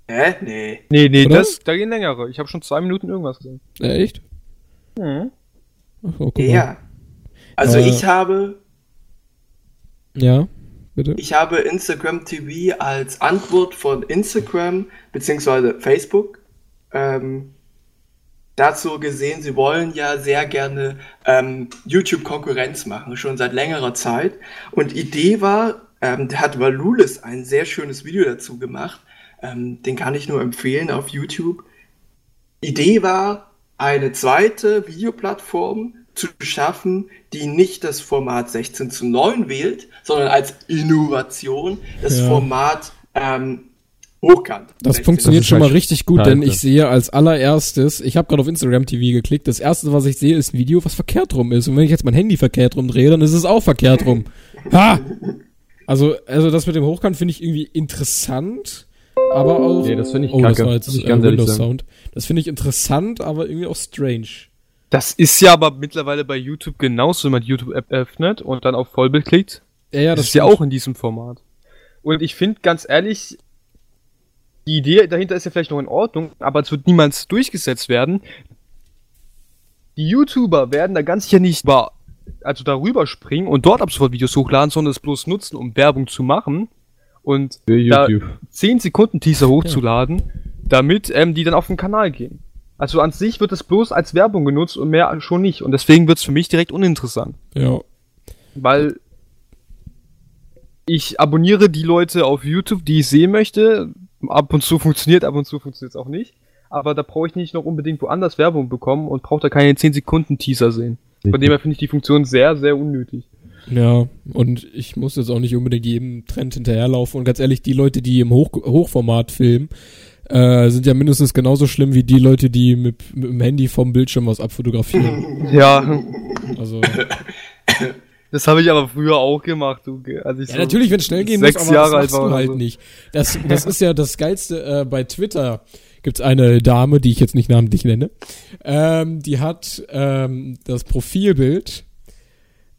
Hä? Nee. Nee, nee, Oder? das, da gehen längere. Ich habe schon zwei Minuten irgendwas gesehen. Äh, echt? Mhm. Ach, oh, guck mal. Ja. Also Äh, ich habe, Ja, bitte. ich habe Instagram TV als Antwort von Instagram beziehungsweise Facebook ähm, dazu gesehen, sie wollen ja sehr gerne ähm, YouTube Konkurrenz machen, schon seit längerer Zeit. Und Idee war, ähm, da hat Valulis ein sehr schönes Video dazu gemacht. Ähm, den kann ich nur empfehlen auf YouTube. Idee war, eine zweite Videoplattform zu schaffen, die nicht das Format 16 zu 9 wählt, sondern als Innovation das Ja. Format ähm, hochkant. Das 16. funktioniert schon mal halt richtig gut, denn ich sehe als allererstes, ich habe gerade auf Instagram TV geklickt, das erste, was ich sehe, ist ein Video, was verkehrt rum ist. Und wenn ich jetzt mein Handy verkehrt rumdrehe, dann ist es auch verkehrt rum. Ha! Also, also das mit dem Hochkant finde ich irgendwie interessant, aber auch... Nee, das finde ich oh, das kacke, war jetzt ich äh, Windows. Sound. Das finde ich interessant, aber irgendwie auch strange. Das ist ja aber mittlerweile bei YouTube genauso, wenn man die YouTube-App öffnet und dann auf Vollbild klickt. Ja, ja, das ist ja auch in diesem Format. Und ich finde ganz ehrlich, die Idee dahinter ist ja vielleicht noch in Ordnung, aber es wird niemals durchgesetzt werden. Die YouTuber werden da ganz sicher nicht über, also darüber springen und dort ab sofort Videos hochladen, sondern es bloß nutzen, um Werbung zu machen und da YouTube. 10 Sekunden Teaser hochzuladen, damit ähm, die dann auf den Kanal gehen. Also an sich wird es bloß als Werbung genutzt und mehr schon nicht. Und deswegen wird es für mich direkt uninteressant. Ja. Weil ich abonniere die Leute auf YouTube, die ich sehen möchte. Ab und zu funktioniert, ab und zu funktioniert es auch nicht. Aber da brauche ich nicht noch unbedingt woanders Werbung bekommen und brauche da keine 10 Sekunden Teaser sehen. Von dem her finde ich die Funktion sehr, sehr unnötig. Ja, und ich muss jetzt auch nicht unbedingt jedem Trend hinterherlaufen. Und ganz ehrlich, die Leute, die im Hoch Hochformat filmen, äh, sind ja mindestens genauso schlimm wie die Leute, die mit, mit dem Handy vom Bildschirm was abfotografieren. Ja, Also, das habe ich aber früher auch gemacht. Du, als ich ja, so natürlich, wenn es schnell gehen sechs muss, aber Jahre das machst du halt so. nicht. Das, das ist ja das Geilste. Äh, bei Twitter gibt's eine Dame, die ich jetzt nicht namentlich nenne. Ähm, die hat ähm, das Profilbild.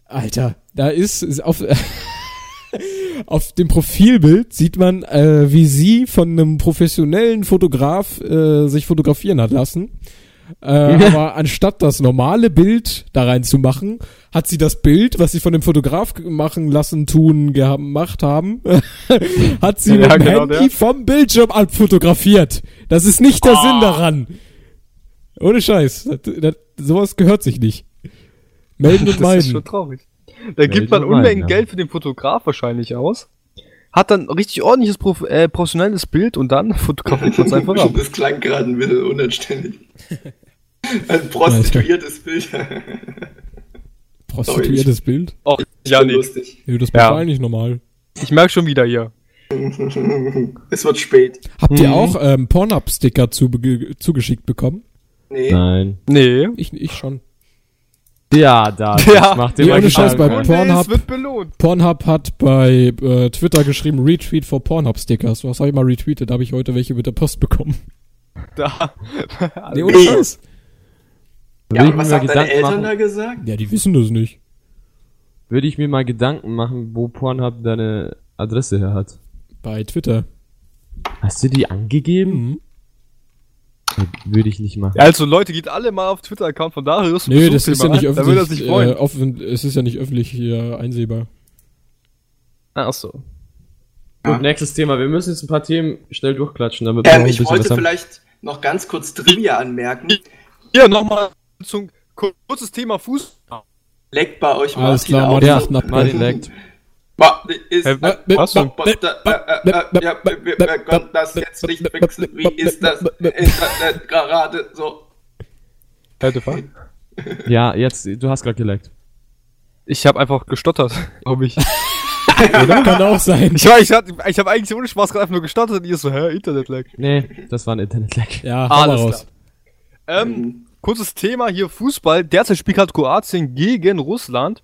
Alter, da ist ist auf auf dem Profilbild sieht man, äh, wie sie von einem professionellen Fotograf äh, sich fotografieren hat lassen. Äh, aber anstatt das normale Bild da reinzumachen, hat sie das Bild, was sie von dem Fotograf machen lassen, tun, gemacht haben, hat sie Ja, mit dem genau Handy der. vom Bildschirm abfotografiert. Das ist nicht der Sinn daran. Ohne Scheiß. Das, das, sowas gehört sich nicht. Melden und Das ist meiden. schon traurig. Da gibt man Unmengen ja. Geld für den Fotograf wahrscheinlich aus. Hat dann richtig ordentliches Prof äh, professionelles Bild und dann fotografiert man es einfach ab. Das klang gerade ein bisschen unanständig. Ein prostituiertes Bild. Prostituiertes Bild? Och, Ja, ja, nee. lustig. Das Ja. war eigentlich normal. Ich merke schon wieder hier. Es wird spät. Habt ihr Mhm. auch ähm, Pornhub-Sticker zu, zugeschickt bekommen? Nee. Nein. Nee. Ich, ich schon. Ja, da. Ja. Mach dir Nee, mal ohne Scheiß, bei. Pornhub- es wird belohnt. Pornhub hat bei äh, Twitter geschrieben, Retweet for Pornhub-Stickers. Was habe ich mal retweetet? Da habe ich heute welche mit der Post bekommen. Da. Nee, ohne Nee. Scheiß. Ja, ich was mir mal haben deine Gedanken Eltern machen, da gesagt? Ja, die wissen das nicht. würde ich mir mal Gedanken machen, wo Pornhub deine Adresse her hat. Bei Twitter. Hast du die angegeben? Mhm. Würde ich nicht machen. Also Leute, geht alle mal auf Twitter-Account von Darius. Nö, das ist ja nicht Da öffentlich, freuen. äh, offen, es ist ja nicht öffentlich hier einsehbar. Ach so. Gut, nächstes Thema. Wir müssen jetzt ein paar Themen schnell durchklatschen, damit wir Ähm, ein ich wollte was haben. vielleicht noch ganz kurz Trivia anmerken. Hier nochmal zum kurzes Thema Fußball. Leckt bei euch Alles Martin klar, auch Martin einen Martin leckt. Ist, Äh, was? Äh, äh, äh, ja, wir, wir können das jetzt nicht fixen. Wie ist das Internet gerade so? Ja, jetzt, du hast gerade geleckt. Ich habe einfach gestottert, glaube ich. Kann auch sein. Ich, war- ich, hab- ich habe eigentlich ohne Spaß gerade einfach nur gestottert und ihr so, hä, Internet-Lag. Nee, das war ein Internet-Lag. Ja, Alles raus. Ähm, kurzes Thema hier, Fußball. Derzeit spielt gerade Kroatien gegen Russland.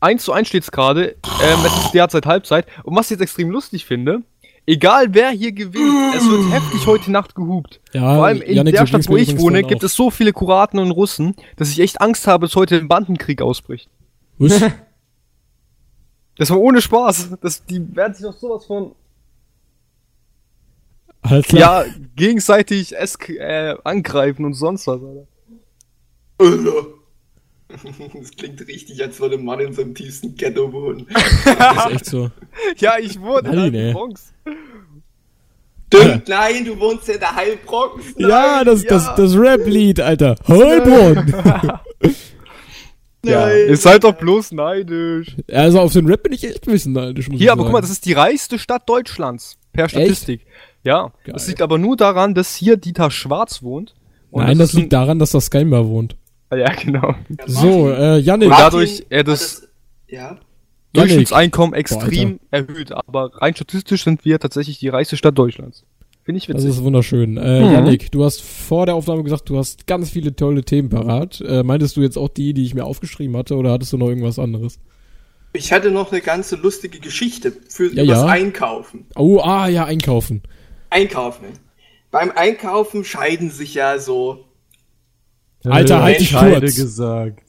1 zu 1 steht's gerade. Ähm, es ist derzeit Halbzeit. Und was ich jetzt extrem lustig finde, egal wer hier gewinnt, es wird heftig heute Nacht gehupt. Ja, Vor allem in Yannick, der Stadt, wo ich wohne, gibt es so viele Kroaten und Russen, dass ich echt Angst habe, dass heute ein Bandenkrieg ausbricht. Was? Das war ohne Spaß. Das, die werden sich doch sowas von klar. ja, gegenseitig esk äh, angreifen und sonst was, Alter. Das klingt richtig, als würde ein Mann in seinem tiefsten Ghetto wohnen. Das ist echt so. Ja, ich wohne Nein, in ey. der Bronx. Stimmt, nein, du wohnst ja in der Heilbronx. Ja, Nein, das, das, das Rap-Lied, Alter. Heilbronn. Ja, Nein. ihr seid doch bloß neidisch. Also auf den Rap bin ich echt ein bisschen neidisch. muss ich Hier, aber guck mal, sagen. das ist die reichste Stadt Deutschlands. Per Statistik. Ja. Geil. Das liegt aber nur daran, dass hier Dieter Schwarz wohnt. Und Nein, das ein- liegt daran, dass das Skybar wohnt. Ja, genau. Ja, So, äh, Yannick. Und dadurch er hat das- Ja. Durchschnittseinkommen Boah, extrem erhöht. Aber rein statistisch sind wir tatsächlich die reichste Stadt Deutschlands. Finde ich Das witzig. ist wunderschön. Äh, Mhm. Yannick, du hast vor der Aufnahme gesagt, du hast ganz viele tolle Themen parat. Äh, meintest du jetzt auch die, die ich mir aufgeschrieben hatte, oder hattest du noch irgendwas anderes? Ich hatte noch eine ganze lustige Geschichte für Ja, übers ja. Einkaufen. Oh, ah, ja, einkaufen. Einkaufen. Beim Einkaufen scheiden sich ja so, Alter, halt dich Scheide kurz. gesagt.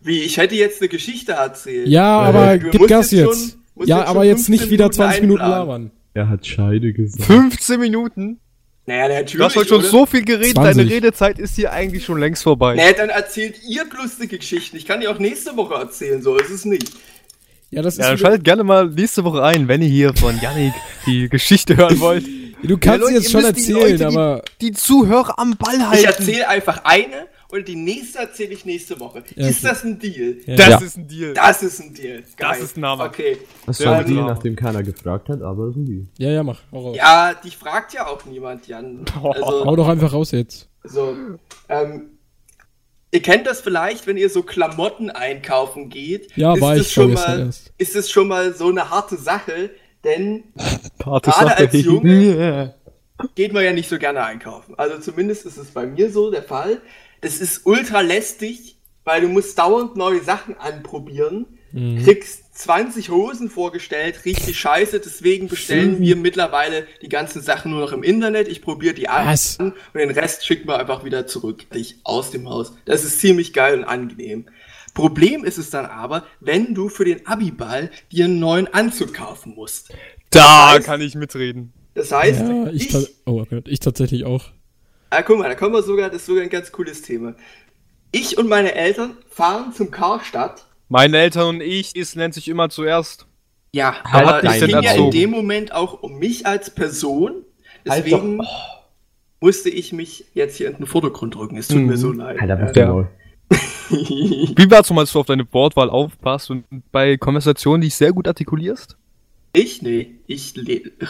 wie ich hätte jetzt eine Geschichte erzählt. Ja, aber du gib Gas jetzt jetzt. schon- ja, jetzt aber jetzt 15 nicht wieder Minuten 20 Minuten einplanen. labern. Er hat Scheide gesagt. 15 Minuten? Naja, natürlich. Du hast heute schon oder? so viel geredet, 20. deine Redezeit ist hier eigentlich schon längst vorbei. Nee, dann erzählt ihr lustige Geschichten. Ich kann die auch nächste Woche erzählen, so ist es nicht. Ja, das Ja, ist wieder, schaltet gerne mal nächste Woche ein, wenn ihr hier von Yannick die Geschichte hören wollt. Du kannst Ja, Leute, jetzt schon die erzählen, Leute, aber Die Zuhörer am Ball halten. Ich erzähle einfach eine und die nächste erzähle ich nächste Woche. Ja, ist okay. das ein Deal? Ja. Das Ja. ist ein Deal. Das ist ein Deal. Geil. Das ist ein Hammer. Okay. Das war ein. Deal, nachdem keiner gefragt hat, aber das ist ein Deal. ja, ja, mach. Hau raus. Ja, die fragt ja auch niemand, Jan. Hau Also, doch einfach raus jetzt. so, ähm, ihr kennt das vielleicht, wenn ihr so Klamotten einkaufen geht. Ja, war das ich schon mal, erst. ist es schon mal so eine harte Sache, denn Harte gerade Sache. als Junge geht man ja nicht so gerne einkaufen. Also zumindest ist es bei mir so der Fall. Das ist ultra lästig, weil du musst dauernd neue Sachen anprobieren, Mhm. kriegst 20 Hosen vorgestellt, richtig scheiße, deswegen bestellen wir mittlerweile die ganzen Sachen nur noch im Internet. Ich probiere die an Was? und den Rest schickt man einfach wieder zurück ich, aus dem Haus. Das ist ziemlich geil und angenehm. Problem ist es dann aber, wenn du für den Abiball dir einen neuen Anzug kaufen musst. Da heißt- kann ich mitreden. Das heißt, Ja, ich, ich, ta- oh Gott, ich tatsächlich auch. Ah, guck mal, da kommen wir sogar, das ist sogar ein ganz cooles Thema. Ich und meine Eltern fahren zum Karstadt. Meine Eltern und ich, es nennt sich immer zuerst. Ja, aber hat es ging ja in dem Moment auch um mich als Person. Halt Deswegen musste ich mich jetzt hier in den Vordergrund rücken. Es tut Mhm. mir so leid. Alter, was Ja. Wie war's nochmal, dass du auf deine Wortwahl aufpasst und bei Konversationen dich sehr gut artikulierst? Ich? Nee, ich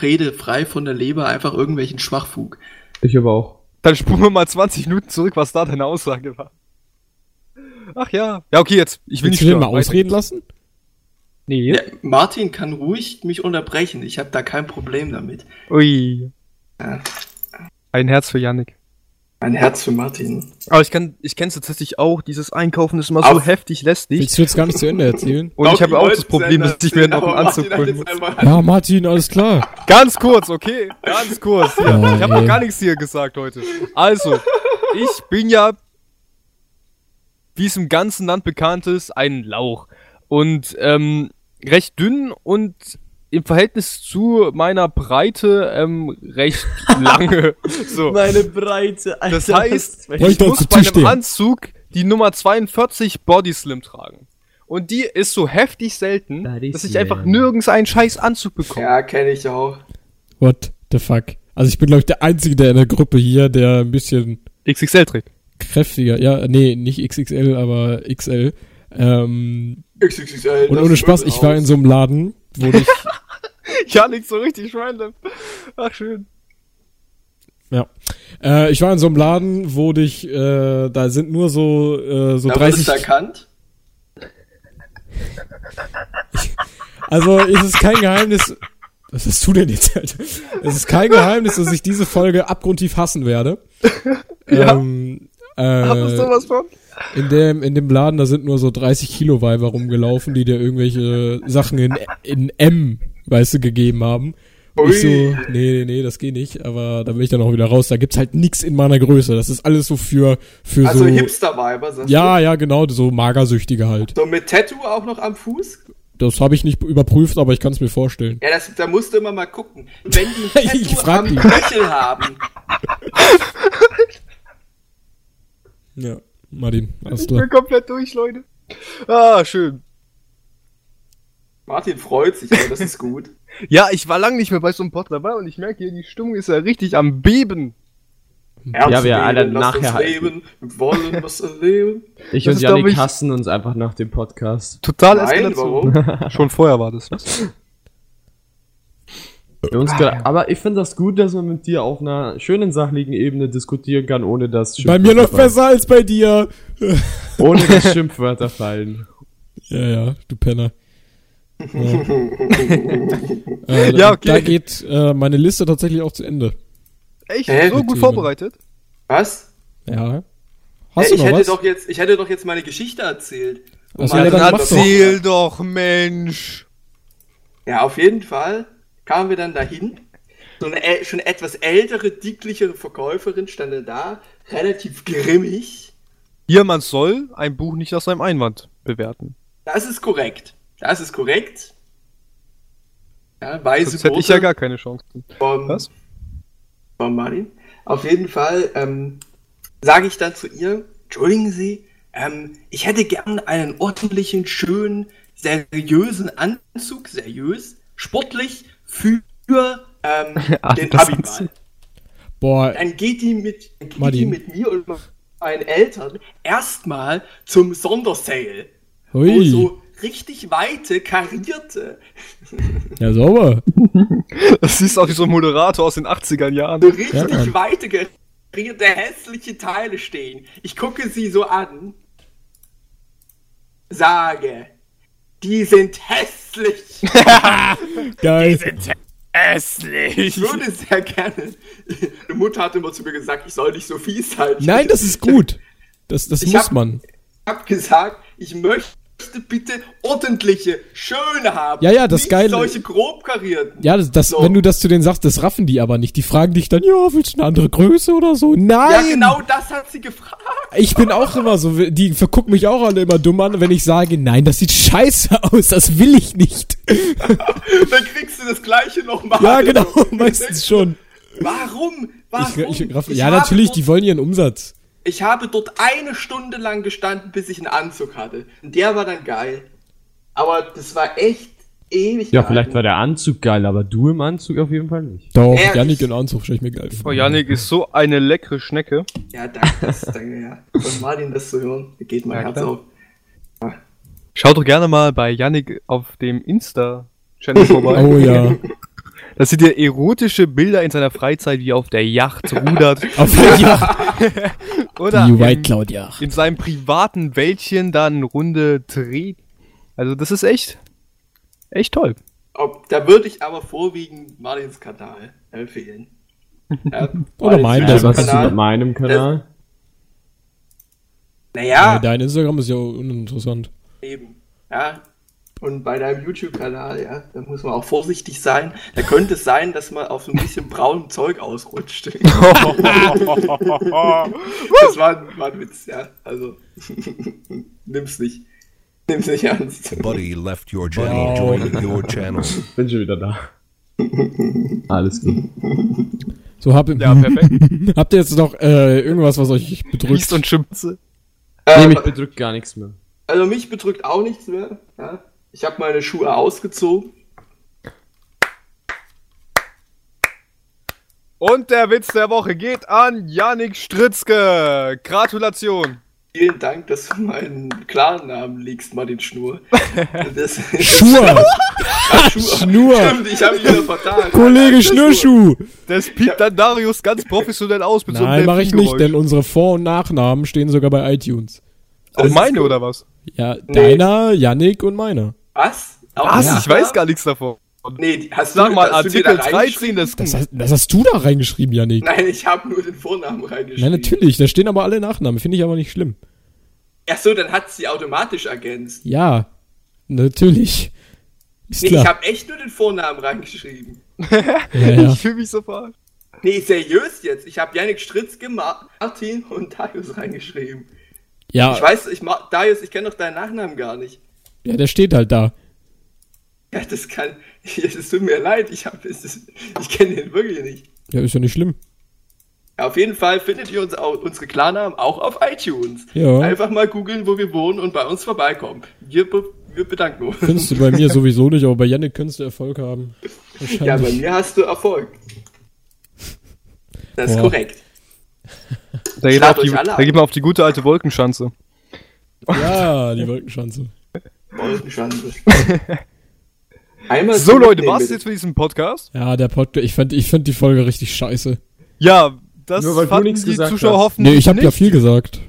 rede frei von der Leber einfach irgendwelchen Schwachfug. Ich aber auch. Dann spulen wir mal 20 Minuten zurück, was da deine Aussage war. Ach ja. Ja, okay, jetzt. Ich will Willst nicht du den mal ausreden lassen? Nee. Ja, Martin kann ruhig mich unterbrechen. Ich habe da kein Problem damit. Ui. Ja. Ein Herz für Yannick. Ein Herz für Martin. Aber ich kann, ich kenn's tatsächlich auch. Dieses Einkaufen ist immer so Auf- heftig lästig. Willst du jetzt gar nicht zu Ende erzählen? Und ich habe auch das Problem, dass ich mir noch einen Anzug holen muss. Ja, Martin, alles klar. Ganz kurz, okay? Ganz kurz. Oh, ich habe noch gar nichts hier gesagt heute. Also, ich bin ja, wie es im ganzen Land bekannt ist, ein Lauch. Und ähm, recht dünn und im Verhältnis zu meiner Breite ähm, recht lange. So. Meine Breite, Alter. Das heißt, Wollte ich muss zu bei einem. Anzug die Nummer 42 Body Slim tragen. Und die ist so heftig selten, Body dass ich Slim. einfach nirgends einen scheiß Anzug bekomme. Ja, kenne ich auch. What the fuck? Also ich bin, glaube ich, der Einzige der in der Gruppe hier, der ein bisschen XXL trägt. kräftiger, ja, nee, nicht XXL, aber XL. Ähm, XXL. und das ohne Spaß, ich war in so einem Laden, wo ich, Ja, nicht so richtig random. Ach, schön. ja, äh, ich war in so einem Laden, wo dich, äh, da sind nur so, äh, so da 30, wurdest du erkannt. also ist es kein Geheimnis, was hast du denn jetzt, Alter? Es ist kein Geheimnis, dass ich diese Folge abgrundtief hassen werde. Ja. Ähm, äh, Hast du sowas von? In dem, in dem Laden, da sind nur so 30 Kilo Weiber rumgelaufen, die dir irgendwelche Sachen in, in M, weißt du, gegeben haben. Und ich so, nee, nee, nee, das geht nicht, aber da bin ich dann auch wieder raus. Da gibt's halt nix in meiner Größe. Das ist alles so für, für Also so. Hipster-Viber, sagst Ja, ja, genau, so Magersüchtige halt. du? So mit Tattoo auch noch am Fuß? Das habe ich nicht überprüft, aber ich kann es mir vorstellen. Ja, das, da musst du immer mal gucken. Wenn die ein Ich Tattoo am ihn. Knöchel haben, Ja, Martin, alles Ich klar. bin komplett durch, Leute. Ah, schön. Martin freut sich, aber das ist gut. Ja, ich war lange nicht mehr bei so einem Pod dabei und ich merke hier, die Stimmung ist ja richtig am Beben. Ernst wir leben, alle nachher uns leben, wir wollen was erleben. Ich Das und Janik ich- hassen uns einfach nach dem Podcast. Total Nein, warum? Schon vorher war das. Gra- aber ich finde das gut, dass man mit dir auf einer schönen sachlichen Ebene diskutieren kann, ohne dass Bei mir noch Schimpfwörter besser als bei dir. Ohne dass Schimpfwörter fallen. Ja, ja, du Penner. Ja, äh, Ja, okay. Da geht äh, meine Liste tatsächlich auch zu Ende. Echt? Hä? so gut vorbereitet? Was? Ja. Hä, Hast du ich noch hätte was? doch jetzt, ich hätte doch jetzt meine Geschichte erzählt. Um Ach so, mal ja, dann zu- doch. doch, Mensch. Ja, auf jeden Fall kamen wir dann dahin. So eine schon etwas ältere, dicklichere Verkäuferin stand dann da, relativ grimmig. Hier, man soll ein Buch nicht aus seinem Einwand bewerten. Das ist korrekt. Das ist korrekt. Ja, weise Sonst hätte ich ja gar keine Chance. vom, Was? vom Martin. Auf jeden Fall ähm, sage ich dann zu ihr, entschuldigen Sie, ähm, ich hätte gern einen ordentlichen, schönen, seriösen Anzug, seriös, sportlich für ähm, den Abiball. Boah, Dann geht die mit, geht die mit mir und meinen Eltern erstmal zum Sondersale. Wo hui. so richtig weite, karierte, Ja, sauber. Das ist auch wie so ein Moderator aus den 80er Jahren. so richtig Ja, weite, karierte, hässliche Teile stehen. Ich gucke sie so an, sage, die sind hässlich. Geil. Hässlich. Ich würde sehr gerne. Die Mutter hat immer zu mir gesagt, ich soll nicht so fies sein. Ich Nein, das ist gut. Das, das Ich muss hab- man. hab gesagt, ich möchte bitte ordentliche, schöne haben. Ja, ja, das nicht Geile- solche grob karierten. Ja, das, das, So. wenn du das zu denen sagst, das raffen die aber nicht. Die fragen dich dann, ja, willst du eine andere Größe oder so? Nein! Ja, genau das hat sie gefragt. Ich bin auch immer so, die vergucken mich auch alle immer dumm an, wenn ich sage, nein, das sieht scheiße aus, das will ich nicht. Dann kriegst du das gleiche nochmal. Ja, genau, meistens schon. Warum? Warum? Ich, ich, Ich ja, natürlich, die wollen ihren Umsatz. Ich habe dort eine Stunde lang gestanden, bis ich einen Anzug hatte. Und der war dann geil. Aber das war echt ewig. Ja, vielleicht war der Anzug geil, aber du im Anzug auf jeden Fall nicht. Doch, Ja, Janik in Anzug, stell ich mir geil vor. Oh, Janik ist so eine leckere Schnecke. Ja, danke, das, danke, ja. Von Martin das zu hören, geht mein Ja, Herz klar. auf. Schaut doch gerne mal bei Janik auf dem Insta-Channel vorbei. Oh ja. Da seht ihr erotische Bilder in seiner Freizeit, wie er auf der Yacht rudert. Auf der Yacht. Oder Die in, White Cloud Yacht. in seinem privaten Wäldchen da eine Runde dreht. Also das ist echt, echt toll. Ob, da würde ich aber vorwiegend Martins Kanal empfehlen. Ja, Oder meinen, Ja, das was ist mit meinem Kanal? Ja, Naja, dein Instagram ist ja uninteressant. eben. Ja. Und bei deinem YouTube-Kanal, ja, da muss man auch vorsichtig sein. Da könnte es sein, dass man auf so ein bisschen braunem Zeug ausrutscht. das war, ein- war ein Witz, ja. Also, nimm's nicht. Nimm's nicht ernst. Buddy left your channel. Join your channel. Bin schon wieder da. Alles gut. So, hab, Ja, perfekt. habt ihr jetzt noch äh, irgendwas, was euch bedrückt? Riechst und schimpfst. Nee, Ähm, mich bedrückt gar nichts mehr. also mich bedrückt auch nichts mehr. Ja? Ich habe meine Schuhe ausgezogen. Und der Witz der Woche geht an Yannick Stritzke. Gratulation. Vielen Dank, dass du meinen Klarnamen legst, Martin Schnur. Das, Schnur! Schnur. Schnur! Stimmt, ich habe ihn wieder vertan. Kollege Schnürschuh! Das piept dann Darius ganz professionell aus mit so Nein, einem mache ich nicht, denn unsere Vor- und Nachnamen stehen sogar bei iTunes. Auch meine oder was? Ja, deiner, Yannick und meiner. Was? Auch Was? ja. Ich weiß gar nichts davon. Nee, hast Sag du, mal, hast Artikel da 13 reingeschrieben? des... Das hast, das hast du da reingeschrieben, Yannick. Nein, ich habe nur den Vornamen reingeschrieben. Nein, natürlich, da stehen aber alle Nachnamen, finde ich aber nicht schlimm. Ach so, dann hat sie automatisch ergänzt. Ja, natürlich. Ist Nee, ich klar. habe echt nur den Vornamen reingeschrieben. ja, ja. Ich fühle mich so verarscht. Nee, seriös jetzt. Ich habe Yannick Stritzke, Martin und Darius reingeschrieben. ja, Ich weiß, ich Darius, ich kenne doch deinen Nachnamen gar nicht. Ja, der steht halt da. Ja, das kann. Es tut mir leid, ich habe ich kenne den wirklich nicht. Ja, ist ja nicht schlimm. Auf jeden Fall findet ihr uns auch, unsere Klarnamen auch auf iTunes. Ja. Einfach mal googeln, wo wir wohnen und bei uns vorbeikommen. Wir, be wir bedanken uns. Findest du bei mir sowieso nicht, aber bei Yannick könntest du Erfolg haben. Ja, bei mir hast du Erfolg. Das ist Boah. korrekt. Da geht, Schlagt auf die, da geht man auf die gute alte Wolkenschanze. Ja, die Wolkenschanze. Einmal So Leute, war's bitte. jetzt für diesen Podcast? Ja, der Podcast, ich fand, ich fand die Folge richtig scheiße. Ja, das Nur weil du fanden nichts die gesagt Zuschauer hast. hoffen Nee, ich habe ja viel gesagt.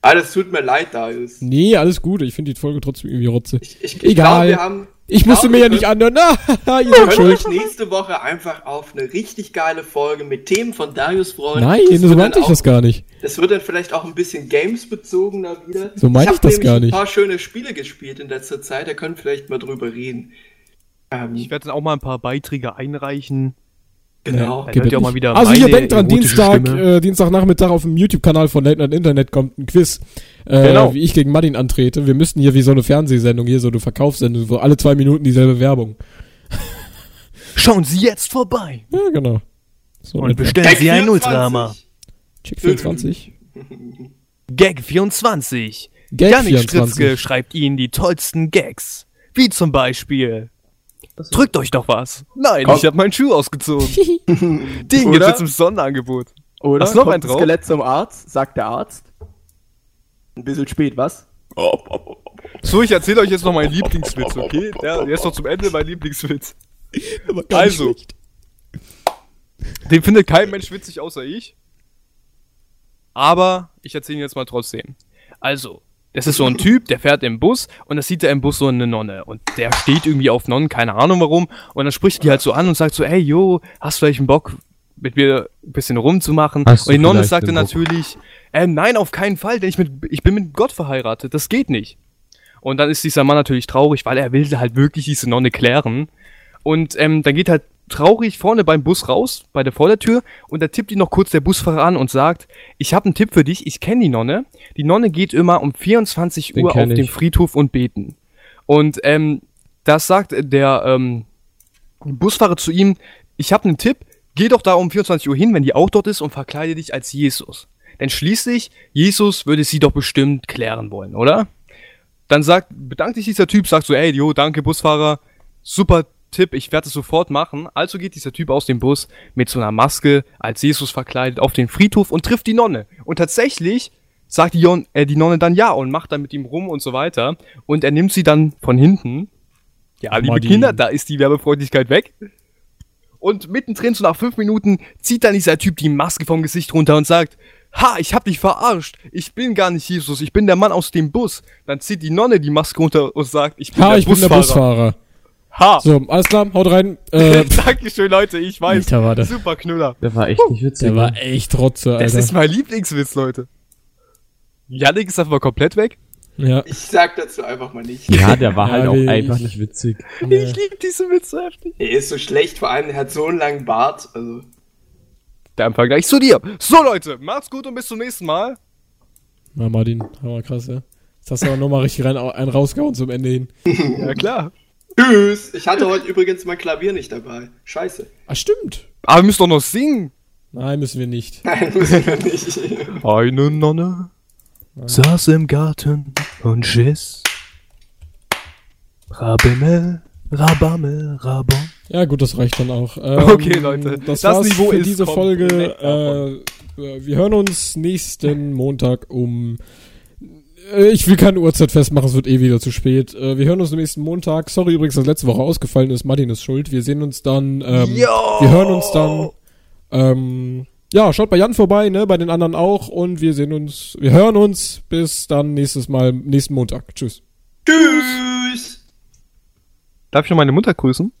Das tut mir leid, Darius. Nee, alles gut. Ich finde die Folge trotzdem irgendwie rotze. Ich, ich, ich Egal. Glaub, wir haben, Ich musste mir ja nicht anhören. Na, ihr Wir seid können schuld. euch nächste Woche einfach auf eine richtig geile Folge mit Themen von Darius freuen. Nein, Das so meinte ich das gar nicht. Das wird dann vielleicht auch ein bisschen Games-bezogener wieder. So meine ich hab das gar nicht. ein paar schöne Spiele gespielt in letzter Zeit, da können wir vielleicht mal drüber reden. Ähm, Ich werde dann auch mal ein paar Beiträge einreichen. Genau. Hört ihr auch mal wieder Also hier denkt dran, Dienstag, Stimme. äh, Dienstagnachmittag auf dem YouTube-Kanal von Late Night Internet kommt ein Quiz, äh, Genau. wie ich gegen Martin antrete. Wir müssten hier wie so eine Fernsehsendung, hier so eine Verkaufssendung, wo alle zwei Minuten dieselbe Werbung. Schauen Sie jetzt vorbei Ja, genau. So und bestellen Gag Sie ein 24. Ultrama. Check 24. Gag 24. Gag Janik 24. Stritzke schreibt Ihnen die tollsten Gags. Wie zum Beispiel. Drückt euch doch was. Nein, Komm. ich habe meinen Schuh ausgezogen. Ding, jetzt Oder? jetzt im Sonderangebot. Oder Hast du noch kommt das drauf? Skelett zum Arzt, sagt der Arzt. Ein bisschen spät, was? So, ich erzähle euch jetzt noch meinen Lieblingswitz, okay? Der, der ist doch zum Ende mein Lieblingswitz. Aber gar nicht Also. schlecht. Den findet kein Mensch witzig außer ich. Aber ich erzähle ihn jetzt mal trotzdem. Also, das ist so ein Typ, der fährt im Bus und da sieht er im Bus so eine Nonne. Und der steht irgendwie auf Nonnen, keine Ahnung warum. Und dann spricht die halt so an und sagt so, ey, yo, hast du vielleicht einen Bock, mit mir ein bisschen rumzumachen? Hast und die Nonne sagte natürlich, äh, nein, auf keinen Fall, denn ich, mit, ich bin mit Gott verheiratet, das geht nicht. Und dann ist dieser Mann natürlich traurig, weil er will halt wirklich diese Nonne klären. Und ähm, dann geht halt traurig vorne beim Bus raus, bei der Vordertür, und da tippt ihn noch kurz der Busfahrer an und sagt, ich habe einen Tipp für dich, ich kenne die Nonne. Die Nonne geht immer um 24 Den Uhr auf kenn dem ich. Friedhof und beten. Und ähm, das sagt der ähm, Busfahrer zu ihm, ich habe einen Tipp, geh doch da um 24 Uhr hin, wenn die auch dort ist, und verkleide dich als Jesus. Denn schließlich, Jesus würde sie doch bestimmt klären wollen, oder? Dann sagt, bedankt sich dieser Typ, sagt so, ey, jo, danke Busfahrer, super Tipp, ich werde es sofort machen. Also geht dieser Typ aus dem Bus mit so einer Maske als Jesus verkleidet auf den Friedhof und trifft die Nonne. Und tatsächlich sagt die, Jon äh, die Nonne dann ja und macht dann mit ihm rum und so weiter. Und er nimmt sie dann von hinten. Ja, liebe Martin. Kinder, da ist die Werbefreundlichkeit weg. Und mittendrin, so nach fünf Minuten, zieht dann dieser Typ die Maske vom Gesicht runter und sagt, Ha, ich hab dich verarscht. Ich bin gar nicht Jesus, ich bin der Mann aus dem Bus. Dann zieht die Nonne die Maske runter und sagt, ich bin Ha, der ich bin der Busfahrer. Ha. So, alles klar, haut rein. Äh, Dankeschön, Leute, ich weiß. Alter, war das- Super Knüller. Der war echt nicht witzig. der war ne? echt Rotze, Das Alter. ist mein Lieblingswitz, Leute. Yannick ist einfach komplett weg. ja. Ich sag dazu einfach mal nicht. ja, der war halt auch Ehrlich. einfach nicht witzig. Ich liebe diese Witze heftig. Er ist so schlecht, vor allem er hat so einen langen Bart. Also, Da im Vergleich zu dir. So, Leute, macht's gut und bis zum nächsten Mal. Na, Martin, aber krass, ja. Jetzt hast du aber nochmal richtig rein, einen rausgehauen zum Ende hin. Ja, klar. Tschüss. Ich hatte heute übrigens mein Klavier nicht dabei. Scheiße. Ah, stimmt. Aber wir müssen doch noch singen. Nein, müssen wir nicht. Nein, muss ich nicht. Eine Nonne saß im Garten und schiss. Rabimmel, Rabammel, Rabon. Ja, gut, das reicht dann auch. Ähm, Okay, Leute, Das, das war's Niveau für ist diese Folge. Äh, wir hören uns nächsten Montag um. Äh, Ich will keine Uhrzeit festmachen, es wird eh wieder zu spät. Äh, Wir hören uns am nächsten Montag. Sorry übrigens, dass letzte Woche ausgefallen ist. Martin ist schuld. Wir sehen uns dann. Ähm, wir hören uns dann. Ähm, ja, schaut bei Jan vorbei, ne, bei den anderen auch. Und wir sehen uns. Wir hören uns. Bis dann nächstes Mal, nächsten Montag. Tschüss. Tschüss. Darf ich noch meine Mutter grüßen?